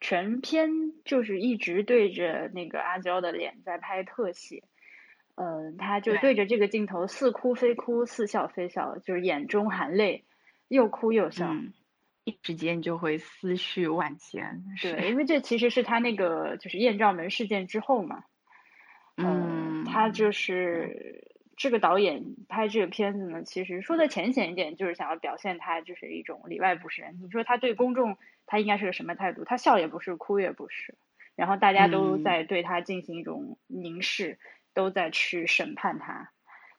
全片就是一直对着那个阿娇的脸在拍特写，嗯，他就对着这个镜头似哭非哭，似笑非笑，就是眼中含泪，又哭又笑。
一时间就会思绪万千。
对，因为这其实是他那个就是艳照门事件之后嘛，
嗯，
他就是这个导演拍这个片子呢，其实说的浅显一点，就是想要表现他就是一种里外不是人。你说他对公众他应该是个什么态度？他笑也不是，哭也不是，然后大家都在对他进行一种凝视，都在去审判他，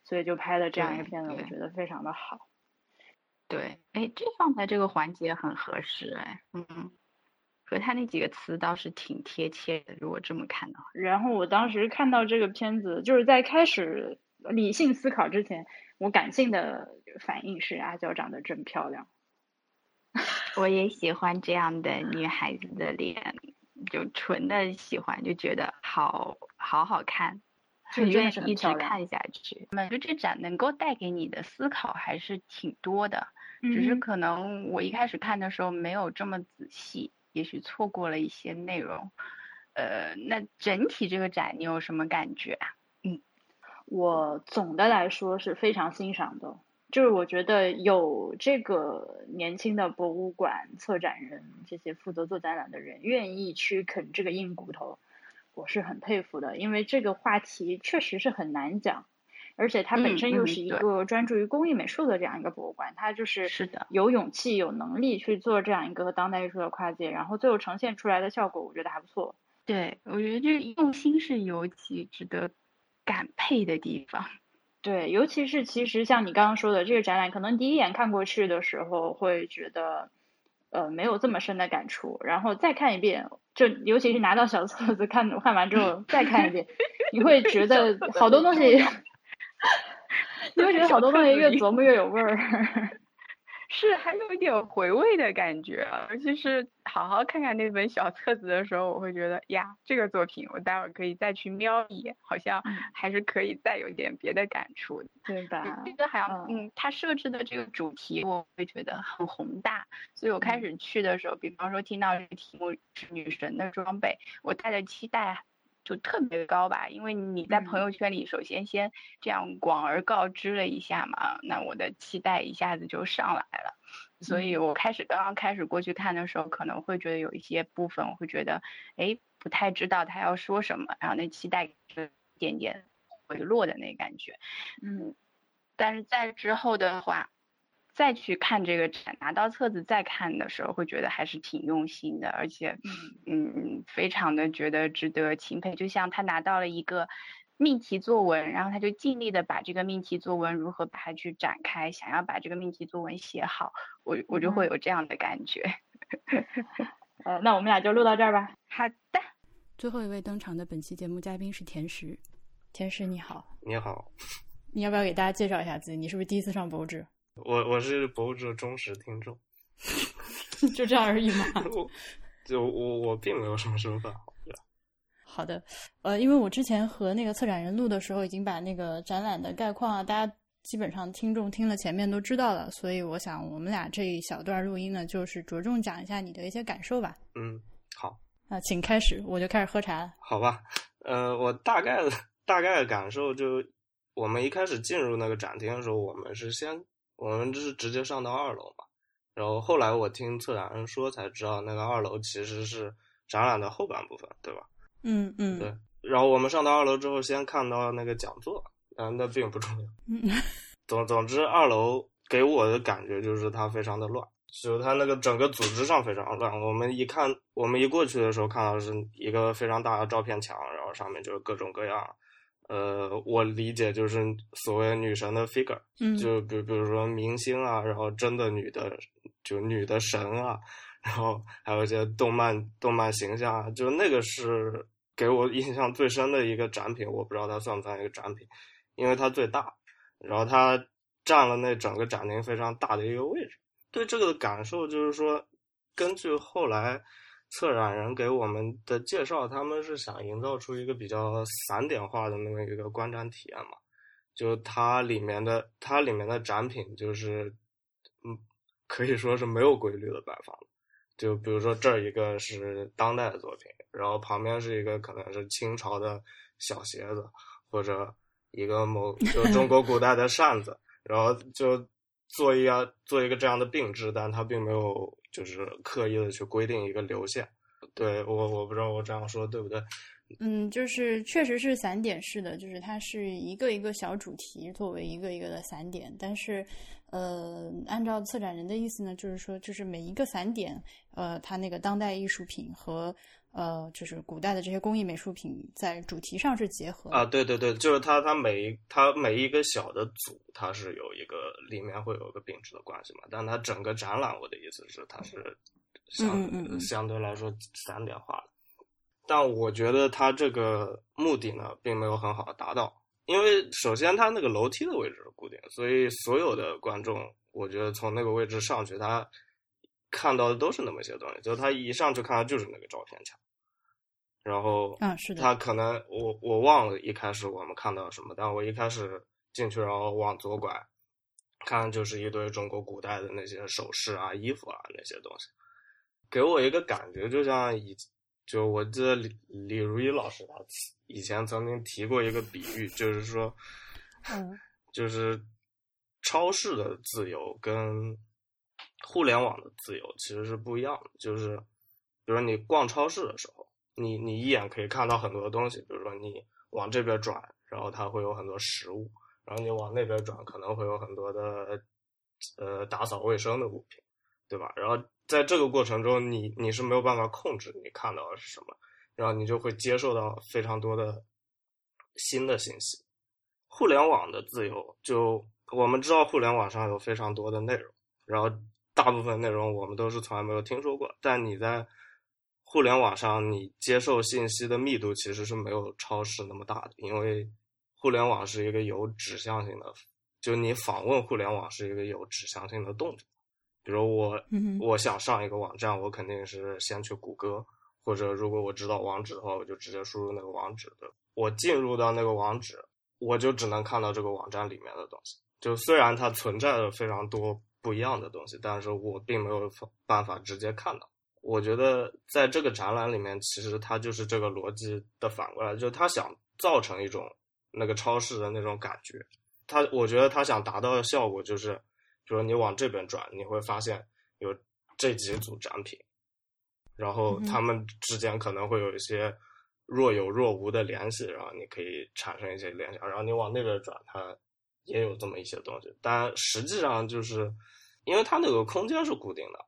所以就拍了这样一个片子，我觉得非常的好。
对，哎，这放在这个环节很合适，哎，嗯，和他那几个词倒是挺贴切的，如果这么看的话。
然后我当时看到这个片子，就是在开始理性思考之前，我感性的反应是阿娇长得真漂亮。(laughs)
我也喜欢这样的女孩子的脸，就纯的喜欢，就觉得好好好看。很愿意一直看下去。我觉得这展能够带给你的思考还是挺多的，只是可能我一开始看的时候没有这么仔细，也许错过了一些内容。呃，那整体这个展你有什么感觉啊？
嗯，我总的来说是非常欣赏的，就是我觉得有这个年轻的博物馆策展人，这些负责做展览的人愿意去啃这个硬骨头。我是很佩服的，因为这个话题确实是很难讲，而且它本身又是一个专注于工艺美术的这样一个博物馆，它就是
是的
有勇气有能力去做这样一个当代艺术的跨界，然后最后呈现出来的效果，我觉得还不错。
对，我觉得这用心是尤其值得感佩的地方。(laughs)
对，尤其是其实像你刚刚说的这个展览，可能第一眼看过去的时候会觉得。呃，没有这么深的感触，然后再看一遍，就尤其是拿到小册子看看完之后再看一遍，(laughs) 你会觉得好多东西，(laughs) 你会觉得好多东西越琢磨越有味儿。
是，还有一点回味的感觉，尤其是好好看看那本小册子的时候，我会觉得呀，这个作品我待会儿可以再去瞄一眼，好像还是可以再有点别的感触的，
对吧？
这个好像，嗯，它设置的这个主题，我会觉得很宏大，所以我开始去的时候，比方说听到这个题目是女神的装备，我带着期待。就特别高吧，因为你在朋友圈里首先先这样广而告之了一下嘛，那我的期待一下子就上来了，所以我开始刚刚开始过去看的时候，可能会觉得有一些部分我会觉得，哎，不太知道他要说什么，然后那期待一点点回落的那感觉，嗯，但是在之后的话。再去看这个展，拿到册子再看的时候，会觉得还是挺用心的，而且，嗯，非常的觉得值得钦佩。就像他拿到了一个命题作文，然后他就尽力的把这个命题作文如何把它去展开，想要把这个命题作文写好，我我就会有这样的感觉。(laughs)
呃，那我们俩就录到这儿吧。(laughs)
好的。
最后一位登场的本期节目嘉宾是甜食，甜食你好。
你好。
你要不要给大家介绍一下自己？你是不是第一次上博物志？
我我是博物志的忠实听众，(laughs)
就这样而已嘛。(laughs)
我就我我并没有什么身份，(laughs)
好的，呃，因为我之前和那个策展人录的时候，已经把那个展览的概况啊，大家基本上听众听了前面都知道了，所以我想我们俩这一小段录音呢，就是着重讲一下你的一些感受吧。
嗯，好。
啊，请开始，我就开始喝茶。
好吧，呃，我大概的大概的感受就，我们一开始进入那个展厅的时候，我们是先。我们就是直接上到二楼嘛，然后后来我听策展人说才知道，那个二楼其实是展览的后半部分，对吧？
嗯嗯，
对。然后我们上到二楼之后，先看到那个讲座，啊，那并不重要。
嗯。(laughs)
总总之，二楼给我的感觉就是它非常的乱，就它那个整个组织上非常乱。我们一看，我们一过去的时候，看到是一个非常大的照片墙，然后上面就是各种各样。呃，我理解就是所谓女神的 figure，就比比如说明星啊，然后真的女的，就女的神啊，然后还有一些动漫动漫形象啊，就那个是给我印象最深的一个展品，我不知道它算不算一个展品，因为它最大，然后它占了那整个展厅非常大的一个位置。对这个的感受就是说，根据后来。策展人给我们的介绍，他们是想营造出一个比较散点化的那么一个观展体验嘛？就它里面的它里面的展品，就是嗯，可以说是没有规律的摆放。就比如说这儿一个是当代的作品，然后旁边是一个可能是清朝的小鞋子，或者一个某就中国古代的扇子，(laughs) 然后就做一个做一个这样的并置，但它并没有。就是刻意的去规定一个流线。对我我不知道我这样说对不对？
嗯，就是确实是散点式的，就是它是一个一个小主题作为一个一个的散点，但是，呃，按照策展人的意思呢，就是说，就是每一个散点，呃，它那个当代艺术品和呃，就是古代的这些工艺美术品在主题上是结合
啊，对对对，就是它它每一它每一个小的组，它是有一个里面会有一个并置的关系嘛，但它整个展览，我的意思是它是相
嗯嗯嗯
相对来说散点化的。但我觉得它这个目的呢，并没有很好的达到，因为首先它那个楼梯的位置是固定，所以所有的观众，我觉得从那个位置上去，他看到的都是那么些东西，就是他一上去看到就是那个照片墙，然后
啊是的。
他可能我我忘了一开始我们看到什么，但我一开始进去，然后往左拐，看就是一堆中国古代的那些首饰啊、衣服啊那些东西，给我一个感觉，就像以就我记得李李如一老师他以前曾经提过一个比喻，就是说，
嗯，
就是超市的自由跟互联网的自由其实是不一样的。就是比如你逛超市的时候，你你一眼可以看到很多东西，比如说你往这边转，然后它会有很多食物，然后你往那边转，可能会有很多的呃打扫卫生的物品，对吧？然后在这个过程中，你你是没有办法控制你看到的是什么，然后你就会接受到非常多的新的信息。互联网的自由，就我们知道互联网上有非常多的内容，然后大部分内容我们都是从来没有听说过。但你在互联网上，你接受信息的密度其实是没有超市那么大的，因为互联网是一个有指向性的，就你访问互联网是一个有指向性的动作。比如我我想上一个网站，我肯定是先去谷歌，或者如果我知道网址的话，我就直接输入那个网址的。我进入到那个网址，我就只能看到这个网站里面的东西。就虽然它存在的非常多不一样的东西，但是我并没有办法直接看到。我觉得在这个展览里面，其实它就是这个逻辑的反过来，就是他想造成一种那个超市的那种感觉。他我觉得他想达到的效果就是，比如你往这边转，你会发现有这几组展品，然后他们之间可能会有一些若有若无的联系，然后你可以产生一些联想，然后你往那边转，它也有这么一些东西，但实际上就是因为它那个空间是固定的，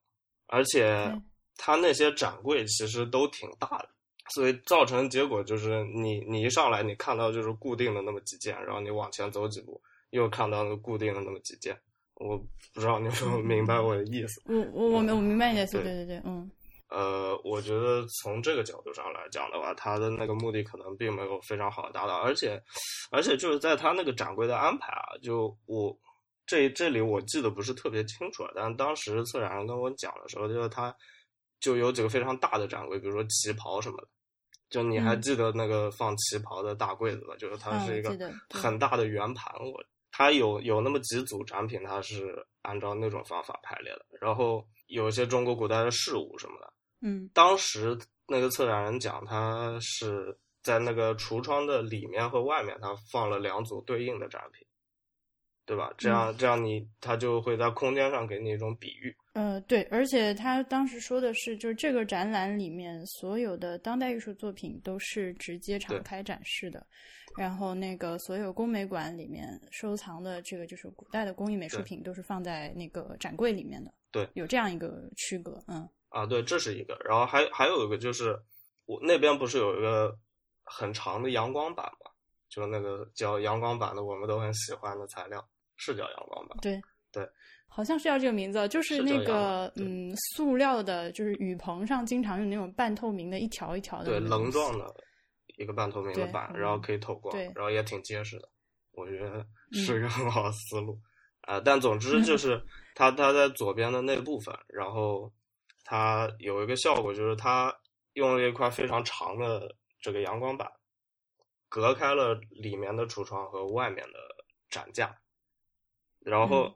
而且
对
它那些展柜其实都挺大的，所以造成结果就是你你一上来你看到就是固定的那么几件，然后你往前走几步又看到那固定的那么几件，我不知道你有没有明白我的意思。
我我我明我明白你的意思，
对
对对对，嗯
呃，我觉得从这个角度上来讲的话，他的那个目的可能并没有非常好的达到，而且，而且就是在他那个展柜的安排啊，就我这这里我记得不是特别清楚，但当时策展人跟我讲的时候，就是他就有几个非常大的展柜，比如说旗袍什么的，就你还
嗯。
记得那个放旗袍的大柜子吧？就是它
啊
是一个很大的圆盘，我它有有那么几组展品，它是按照那种方法排列的，然后有一些中国古代的事物什么的。
嗯。
当时那个策展人讲，他是在那个橱窗的里面和外面，他放了两组对应的展品，对吧？这样、这样你他就会在空间上给你一种比喻。
呃对，而且他当时说的是，就是这个展览里面所有的当代艺术作品都是直接敞开展示的，然后那个所有工美馆里面收藏的这个就是古代的工艺美术品都是放在那个展柜里面的，
对，
有这样一个区隔，嗯
啊，对，这是一个。然后还还有一个就是，我那边不是有一个很长的阳光板嘛？就那个叫阳光板的，我们都很喜欢的材料，是叫阳光板。
对
对，
好像是叫这个名字，就是
是
那个嗯，塑料的，就是雨棚上经常用那种半透明的一条一条的
对，棱状的一个半透明的板，
嗯
然后可以透光，
对
然后也挺结实的，我觉得
嗯
是一个很好的思路。啊、但总之就 (laughs) 是它它在左边的那部分，然后它有一个效果，就是它用了一块非常长的这个阳光板，隔开了里面的橱窗和外面的展架，然后
嗯。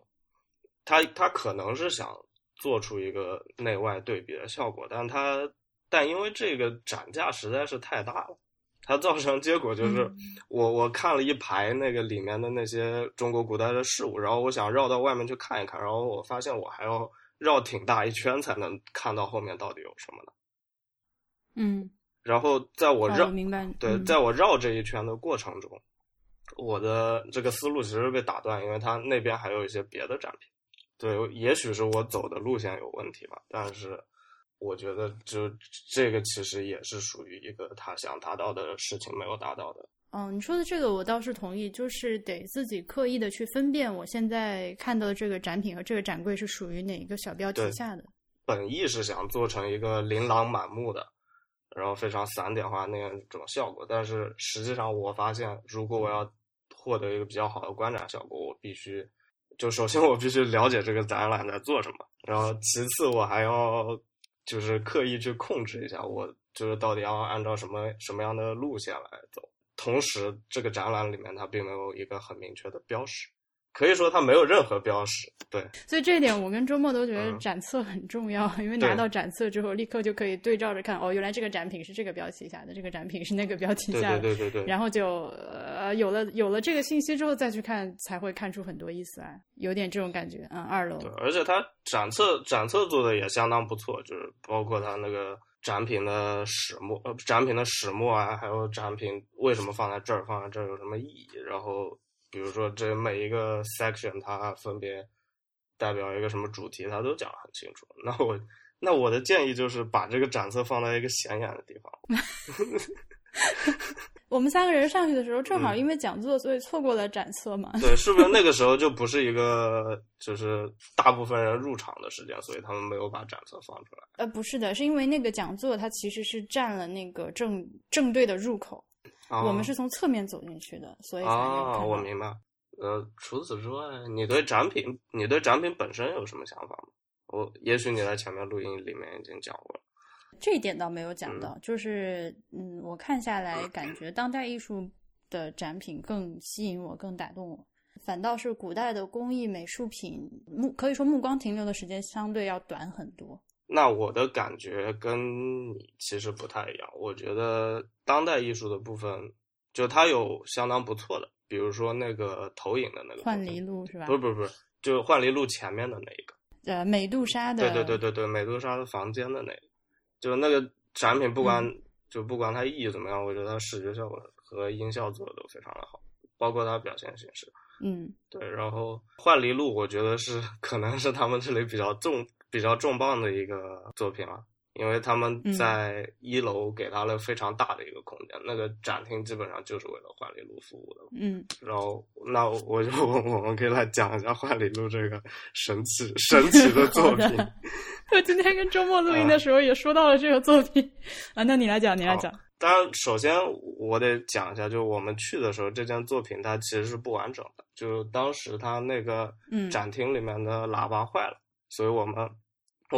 它它可能是想做出一个内外对比的效果，但他但因为这个展架实在是太大了，它造成结果就是
嗯。
我我看了一排那个里面的那些中国古代的事物，然后我想绕到外面去看一看，然后我发现我还要绕挺大一圈才能看到后面到底有什么的。
嗯，
然后在我绕，
哦明白
对，
嗯。
在我绕这一圈的过程中，我的这个思路其实被打断，因为他那边还有一些别的展品。对，也许是我走的路线有问题吧，但是我觉得就这个其实也是属于一个他想达到的事情没有达到的。
哦，你说的这个我倒是同意，就是得自己刻意的去分辨我现在看到的这个展品和这个展柜是属于哪一个小标题下的。
本意是想做成一个琳琅满目的，然后非常散点化那样一种效果，但是实际上我发现，如果我要获得一个比较好的观展效果，我必须就首先我必须了解这个展览在做什么，然后其次我还要就是刻意去控制一下，我就是到底要按照什么什么样的路线来走。同时，这个展览里面它并没有一个很明确的标识，可以说它没有任何标识。对，
所以这一点我跟周末都觉得
嗯
展册很重要，因为拿到展册之后，立刻就可以对照着看，哦，原来这个展品是这个标题下的，这个展品是那个标题下的，
对对对对。(laughs)
然后就呃有了有了这个信息之后再去看，才会看出很多意思来，有点这种感觉。嗯，二楼
对，而且它展册展册做的也相当不错，就是包括它那个展品的始末，呃，展品的始末啊，还有展品为什么放在这儿，放在这儿有什么意义，然后比如说这每一个 section 它分别代表一个什么主题，它都讲得很清楚。那我那我的建议就是把这个展册放在一个显眼的地方。(laughs)
我们三个人上去的时候，正好
嗯
因为讲座，所以错过了展册嘛。
对，是不是 (laughs) 那个时候就不是一个就是大部分人入场的时间，所以他们没有把展册放出来。
呃，不是的，是因为那个讲座它其实是占了那个正正对的入口，
啊、
我们是从侧面走进去的，所以才没有
啊，
看到。
我明白。呃，除此之外，你对展品，你对展品本身有什么想法吗？我也许你在前面录音里面已经讲过了。
这一点倒没有讲到，就是嗯，我看下来感 (clears throat) 觉当代艺术的展品更吸引我，更打动我，反倒是古代的工艺美术品目可以说目光停留的时间相对要短很多。
那我的感觉跟你其实不太一样，我觉得当代艺术的部分，就它有相当不错的，比如说那个投影的那个
幻离路是吧？
不是不是不是，就幻离路前面的那一个。
呃，美杜莎的，
对对对对对，美杜莎的房间的那个，就那个展品，不管、
嗯
就不管它意义怎么样，我觉得它视觉效果和音效做的都非常的好，包括它表现形式。
嗯
对，然后幻离路，我觉得是可能是他们这里比较重、比较重磅的一个作品了。因为他们
嗯
在一楼给他了非常大的一个空间，那个展厅基本上就是为了幻里路服务的。
嗯，
然后，那我就 (laughs) 我们可以来讲一下幻里路这个神奇神奇的作品。(laughs)
我今天跟周末录音的时候也说到了这个作品啊，那你来讲，你来讲。
当然，首先我得讲一下，就我们去的时候，这件作品它其实是不完整的。就当时它那个
嗯
展厅里面的喇叭坏了，所以我们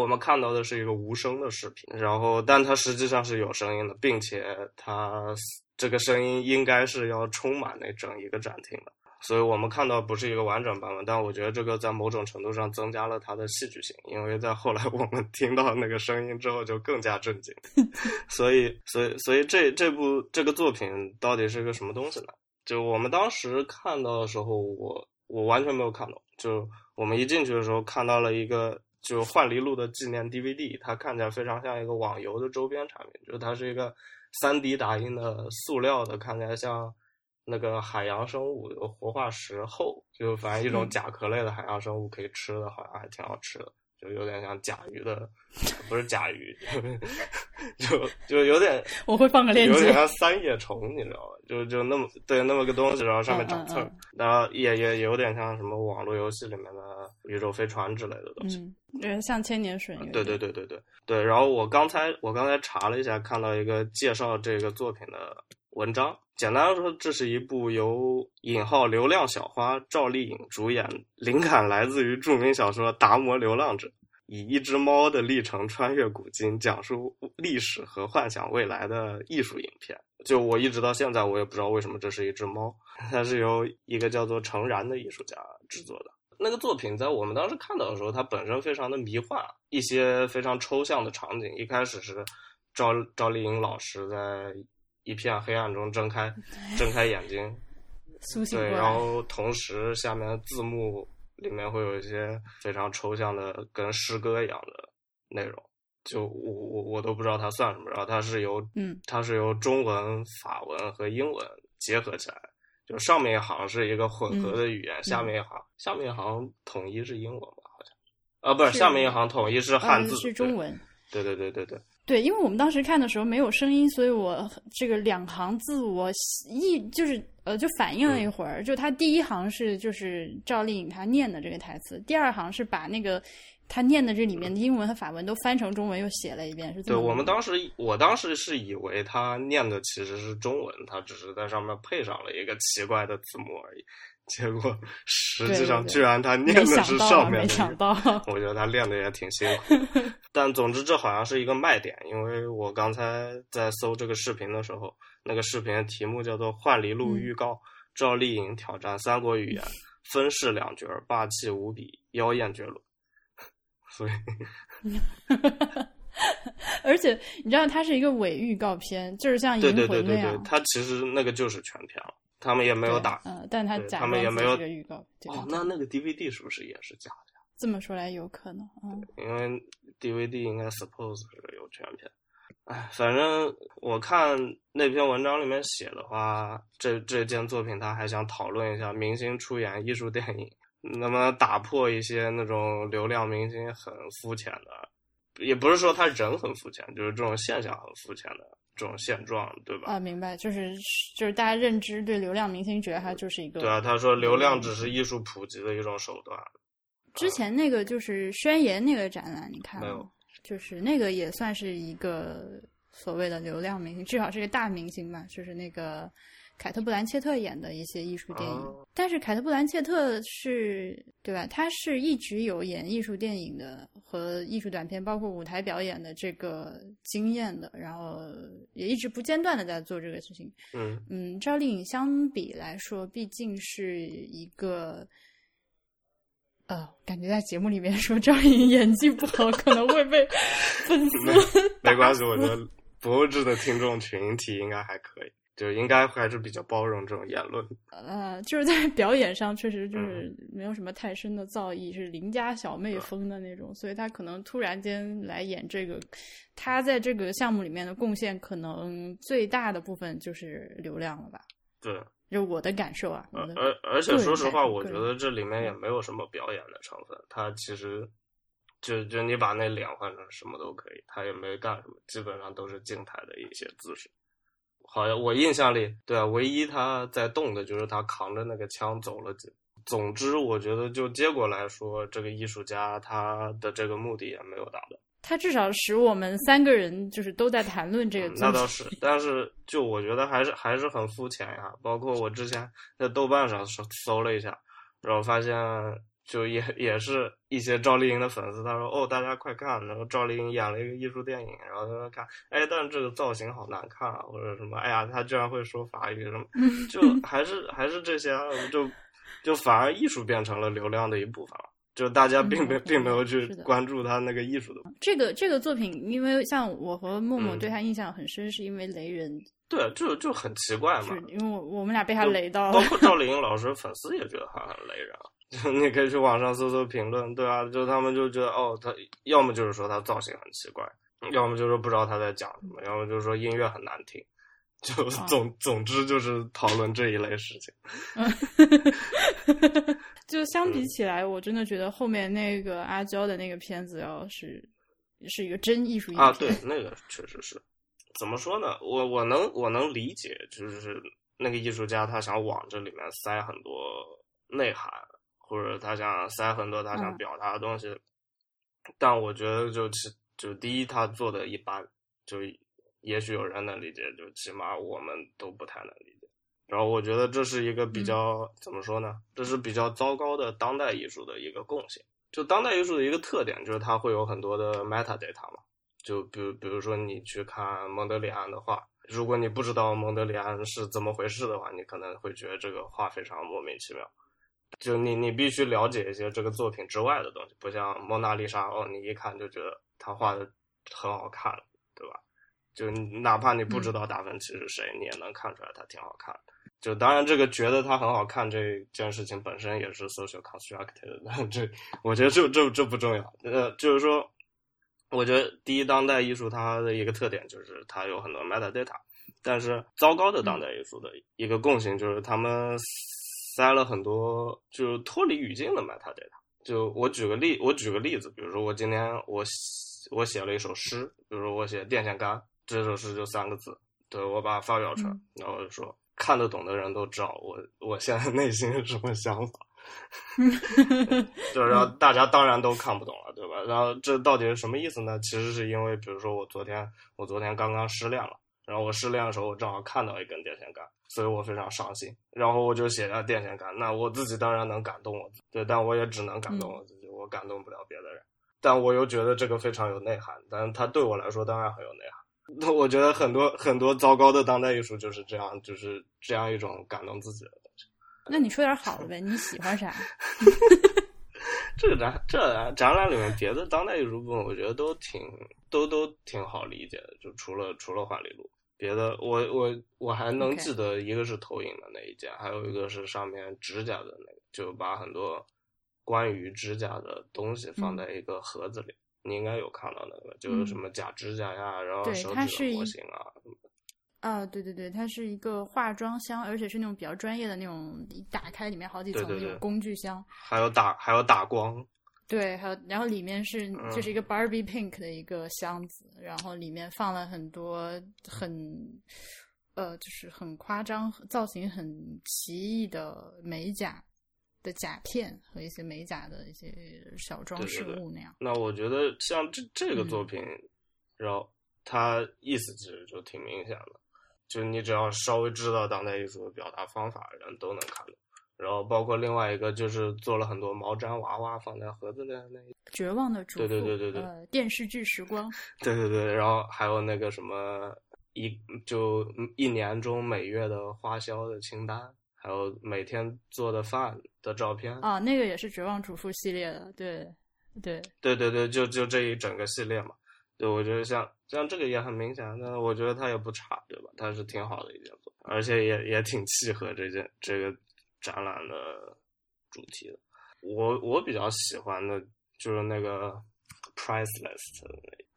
我们看到的是一个无声的视频。然后，但它实际上是有声音的，并且它这个声音应该是要充满那整一个展厅的。所以我们看到不是一个完整版本，但我觉得这个在某种程度上增加了它的戏剧性，因为在后来我们 (laughs) 听到那个声音之后就更加震惊。(laughs) 所以，所以，所以这这部这个作品到底是个什么东西呢？就我们当时看到的时候，我我完全没有看懂。就我们一进去的时候，看到了一个就幻离路的纪念 DVD，它看起来非常像一个网游的周边产品，就是它是一个三 D 打印的塑料的，看起来像那个海洋生物有活化石后，就反正一种
嗯
甲壳类的海洋生物可以吃的，好像还挺好吃的。就有点像甲鱼的，不是甲鱼，(laughs) 就就有点
我会放个链接。
有点像三叶虫，你知道吧？就就那么对那么个东西，然后上面长刺儿
嗯嗯，
然后也也有点像什么网络游戏里面的宇宙飞船之类的东西。
有点，像千年水。
对对。对对对对。然后我刚才我刚才查了一下，看到一个介绍这个作品的文章。简单来说，这是一部由引号流量小花赵丽颖主演，灵感来自于著名小说《达摩流浪者》，以一只猫的历程穿越古今，讲述历史和幻想未来的艺术影片。就我一直到现在，我也不知道为什么这是一只猫，它是由一个叫做程然的艺术家制作的。那个作品在我们当时看到的时候，它本身非常的迷幻，一些非常抽象的场景。一开始是赵赵丽颖老师在一片黑暗中睁开 (laughs) 睁开眼睛，对，
苏醒过来。
然后同时下面的字幕里面会有一些非常抽象的跟诗歌一样的内容，就我我我都不知道它算什么，然后它是由
嗯。
它是由中文、法文和英文结合起来，就上面一行是一个混合的语言，下面一行下面一行统一是英文吧，好像。啊不是
是
下面一行统一是汉字，
呃是中文。
对，对对对对对。
因为我们当时看的时候没有声音，所以我这个两行字我一就是呃就反应了一会儿，就他第一行是就是赵丽颖她念的这个台词，第二行是把那个她念的这里面的英文和法文都翻成中文又写了一遍，是这
对我们当时，我当时是以为他念的其实是中文，他只是在上面配上了一个奇怪的字幕而已。结果实际上居然他念的是上面的
没想到，
我觉得他练的也挺辛苦，(laughs) 但总之这好像是一个卖点，因为我刚才在搜这个视频的时候，那个视频的题目叫做《幻离路
嗯
预告》，赵丽颖挑战三国语言，(laughs) 分饰两角，霸气无比，妖艳绝伦。(laughs) 所以，
而且你知道它是一个伪预告片，就是像《
对
银魂》那
对对对对
样，，
他其实那个就是全片了，他们也没有打。
嗯、但他
对
假
他们也没有
个预告，
哦，那那个 DVD 是不是也是假的呀？
这么说来有可能，嗯，
因为 DVD 应该 suppose 是有全片。哎，反正我看那篇文章里面写的话，这这件作品他还想讨论一下明星出演艺术电影，能不能打破一些那种流量明星很肤浅的，也不是说他人很肤浅，就是这种现象很肤浅的这种现状，对吧？
啊，明白，就是就是大家认知对流量明星觉得它就是一个
对啊，他说流量只是艺术普及的一种手段。
之前那个就是宣言那个展览，你看了
没有？
就是那个也算是一个所谓的流量明星，至少是个大明星吧，就是那个凯特·布兰切特演的一些艺术电影。
哦
但是凯特·布兰切特是对吧？他是一直有演艺术电影的和艺术短片，包括舞台表演的这个经验的，然后也一直不间断的在做这个事情。
嗯，
嗯，赵丽颖相比来说，毕竟是一个，呃，感觉在节目里面说赵丽颖演技不好，可能会被粉丝
没没关系，我觉得博物志的听众群体应该还可以，就应该还是比较包容这种言论。
呃，就是在表演上确实
嗯
就是没有什么太深的造诣，是邻家小妹风的那种，所以他可能突然间来演这个，他在这个项目里面的贡献，可能最大的部分就是流量了吧？
对，
就我的感受啊，
而而而且说实话，我觉得这里面也没有什么表演的成分，他其实就就你把那脸换成什么都可以，他也没干什么，基本上都是静态的一些姿势。好像我印象里，对啊，唯一他在动的就是他扛着那个枪走了几。总之，我觉得就结果来说，这个艺术家他的这个目的也没有达到。
他至少使我们三个人就是都在谈论这个
嗯。那倒是，但是就我觉得还是还是很肤浅呀。包括我之前在豆瓣上搜搜了一下，然后发现就也也是一些赵丽颖的粉丝，他说哦，大家快看，然后赵丽颖演了一个艺术电影，然后他说看，哎，但是这个造型好难看啊，或者什么，哎呀，他居然会说法语什么，就 (laughs) 还是还是这些啊，就就反而艺术变成了流量的一部分了。就大家并没
嗯
并没有去关注他那个艺术的，
这个这个作品，因为像我和默默
嗯
对他印象很深，是因为雷人，
对，就就很奇怪嘛
是。因为我我们俩被他雷到了。
包括赵丽颖老师粉丝也觉得他很雷人 (laughs) 你可以去网上搜搜评论，对啊，就他们就觉得哦，他要么就是说他造型很奇怪，要么就是不知道他在讲什么，要么就是说音乐很难听，(laughs) 就
啊
总总之就是讨论这一类事情。(laughs)
就相比起来，我真的觉得后面那个阿娇的那个片子要是是一个真艺术。
啊，对，那个确实是，怎么说呢？我我能我能理解，就是那个艺术家他想往这里面塞很多内涵，或者他想塞很多他想
嗯
表达的东西，但我觉得就其就第一他做的一般，就也许有人能理解，就起码我们都不太能理解。然后我觉得这是一个比较、怎么说呢？这是比较糟糕的当代艺术的一个共性。就当代艺术的一个特点，就是它会有很多的 metadata 嘛。就比如比如说你去看蒙德里安的画，如果你不知道蒙德里安是怎么回事的话，你可能会觉得这个画非常莫名其妙。就你你必须了解一些这个作品之外的东西，不像蒙娜丽莎哦，你一看就觉得他画的很好看，对吧？就哪怕你不知道达芬奇是谁，你也能看出来他挺好看的。就当然这个觉得它很好看这件事情本身也是 social constructed，的，(laughs) 这我觉得这这这不重要。呃，就是说，我觉得第一当代艺术它的一个特点就是它有很多 metadata，但是糟糕的当代艺术的一个共性就是他们塞了很多就是脱离语境的 metadata。就我举个例，我举个例子，比如说我今天我我写了一首诗，比如说我写电线杆，这首诗就三个字，对我把它发表出来，然后就说看得懂的人都知道我我现在内心是什么想法，(laughs) 就是让大家当然都看不懂了，对吧？然后这到底是什么意思呢？其实是因为，比如说我昨天我昨天刚刚失恋了，然后我失恋的时候我正好看到一根电线杆。所以我非常伤心，然后我就写下电线杆。那我自己当然能感动我自己，对，但我也只能感动我自己，我感动不了别的人。但我又觉得这个非常有内涵，但是它对我来说当然很有内涵。(laughs) 那我觉得很多很多糟糕的当代艺术就是这样，就是这样一种感动自己的东西。
那你说点好的呗？你喜欢啥？(laughs)
这个展这展览里面别的当代艺术部分，我觉得都挺都都挺好理解的，就除了除了环里路。别的，我我我还能记得，一个是投影的那一件，还有一个是上面指甲的那个，就把很多关于指甲的东西放在一个盒子里。你应该有看到那个，就是什么假指甲呀，然后手指的模型啊什么的。
啊，对对对，它是一个化妆箱，而且是那种比较专业的那种，一打开里面好几层那种工具箱。
还有打还有打光。
对，还有，然后里面是就是一个 Barbie Pink 的一个箱子，然后里面放了很多很，呃，就是很夸张、造型很奇异的美甲的甲片和一些美甲的一些小装饰物那样。
那我觉得像这这个作品，然后它意思其实就挺明显的，就你只要稍微知道当代艺术的表达方法，人都能看懂。然后包括另外一个就是做了很多毛毡娃娃放在盒子里那一
绝望的主
对对对对对
呃电视剧时光
对对对，然后还有那个什么一就一年中每月的花销的清单，还有每天做的饭的照片
啊，那个也是绝望主妇系列的，对对
对对对，就就这一整个系列嘛，对，我觉得像像这个也很明显，但我觉得它也不差，对吧？它是挺好的一件作，而且也也挺契合这件这个。展览的主题的，我我比较喜欢的就是那个 priceless 的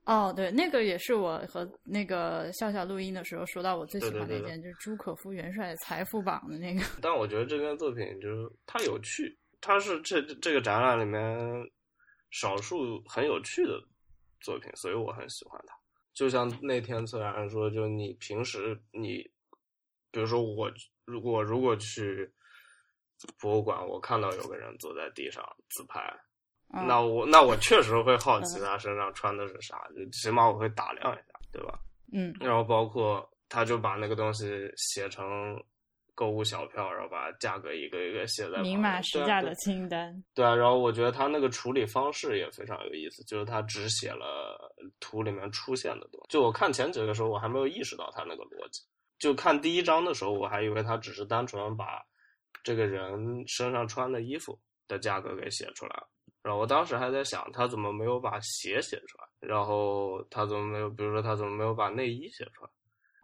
那哦，对，那个也是我和那个笑笑录音的时候说到我最喜欢的一件，就是朱可夫元帅财富榜的那个。(laughs)
但我觉得这件作品就是它有趣，它是这这个展览里面少数很有趣的作品，所以我很喜欢它。就像那天策然说，就你平时你，比如说我如果如果去。博物馆，我看到有个人坐在地上自拍，那我那我确实会好奇他身上穿的是啥，就起码我会打量一下，对吧？
嗯。
然后包括他就把那个东西写成购物小票，然后把价格一个一个写在
明码实价的清单。
对啊，然后我觉得他那个处理方式也非常有意思，就是他只写了图里面出现的东西。就我看前几个时候，我还没有意识到他那个逻辑。就看第一章的时候，我还以为他只是单纯把。这个人身上穿的衣服的价格给写出来了，然后我当时还在想，他怎么没有把鞋写出来？然后他怎么没有，比如说他怎么没有把内衣写出来？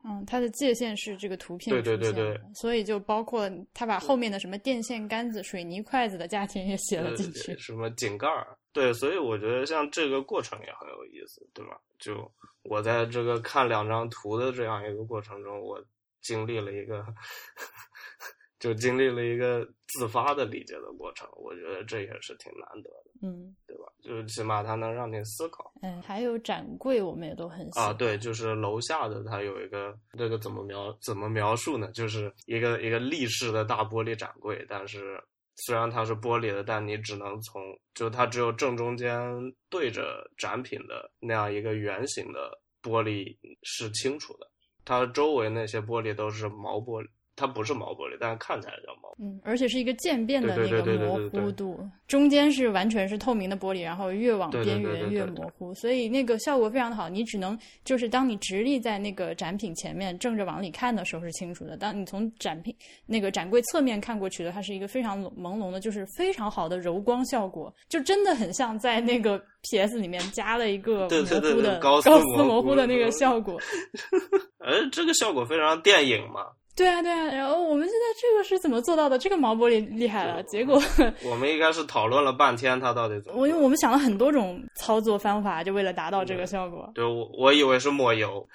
嗯，他的界限是这个图片
对对对对，
所以就包括他把后面的什么电线杆子、水泥筷子的价钱也写了进去，
什么井盖儿，对，所以我觉得像这个过程也很有意思，对吧？就我在这个看两张图的这样一个过程中，我经历了一个。就经历了一个自发的理解的过程，我觉得这也是挺难得的，
嗯，
对吧？就是起码它能让你思考。
嗯，还有展柜，我们也都很喜
啊，对，就是楼下的它有一个这个怎么描怎么描述呢？就是一个一个立式的大玻璃展柜，但是虽然它是玻璃的，但你只能从就它只有正中间对着展品的那样一个圆形的玻璃是清楚的，它周围那些玻璃都是毛玻璃。它不是毛玻璃，但是看起来叫毛。
嗯，而且是一个渐变的那个模糊度，中间是完全是透明的玻璃，然后越往边缘越模糊，所以那个效果非常的好。你只能就是当你直立在那个展品前面正着往里看的时候是清楚的，当你从展品那个展柜侧面看过去的，它是一个非常朦胧的，就是非常好的柔光效果，就真的很像在那个 PS 里面加了一个模糊的高斯模糊的那个效果。
呃，(laughs) 这个效果非常电影嘛。
对对啊，对啊。然后我们现在这个是怎么做到的？这个毛玻璃厉害了。结果 (laughs)
我们应该是讨论了半天，他到底怎么？
我因为我们想了很多种操作方法，就为了达到这个效果。
对，我我以为是抹油。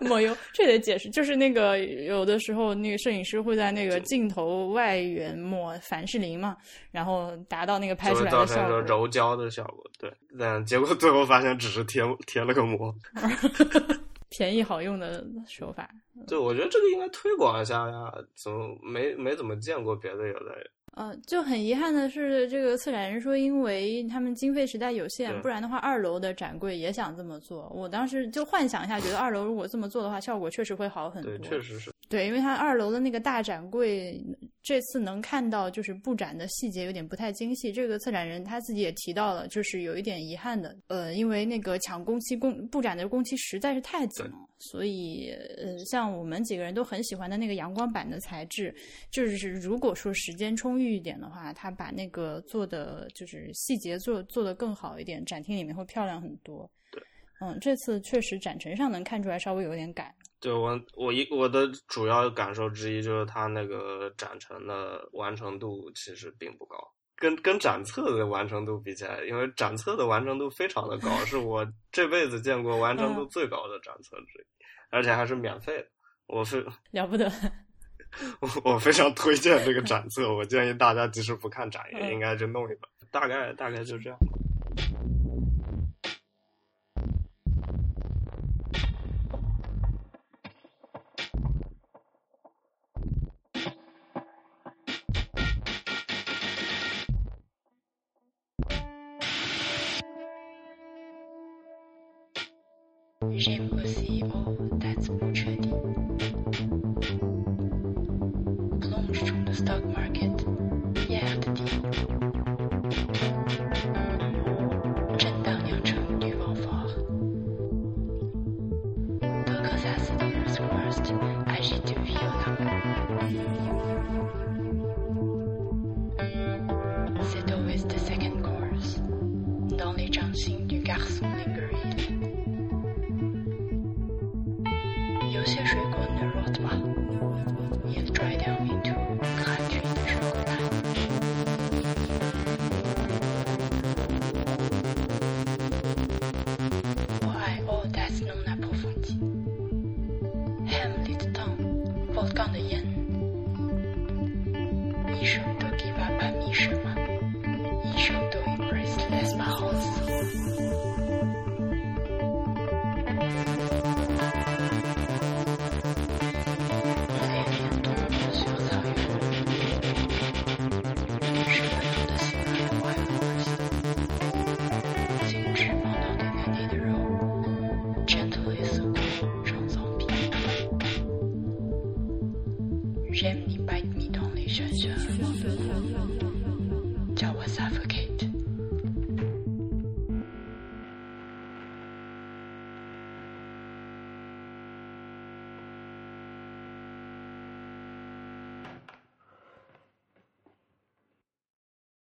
抹油，这得解释，就是那个有的时候那个摄影师会在那个镜头外缘抹凡士林嘛，然后达到那个拍出来的效果，
柔焦的效果。对，但结果最后发现只是贴贴了个膜。(laughs)
便宜好用的手法，
对，我觉得这个应该推广一下呀，怎么没没怎么见过别的有的人？
呃，就很遗憾的是，这个策展人说，因为他们经费实在有限，不然的话，二楼的展柜也想这么做。我当时就幻想一下，觉得二楼如果这么做的话，效果确实会好很多。
对，确实是。
对，因为它二楼的那个大展柜，这次能看到就是布展的细节有点不太精细。这个策展人他自己也提到了，就是有一点遗憾的。呃，因为那个抢工期工布展的工期实在是太紧了，所以呃，像我们几个人都很喜欢的那个阳光板的材质，就是如果说时间充裕一点的话，他把那个做的就是细节做做的更好一点，展厅里面会漂亮很多。
对，
嗯，这次确实展陈上能看出来稍微有点改。
对我，我一我的主要感受之一就是它那个展陈的完成度其实并不高，跟跟展册的完成度比起来，因为展册的完成度非常的高，是我这辈子见过完成度最高的展册之一，而且还是免费的，我非 (laughs)
了不得，(laughs)
我我非常推荐这个展册，我建议大家即使不看展也应该去弄一本，大概大概就这样。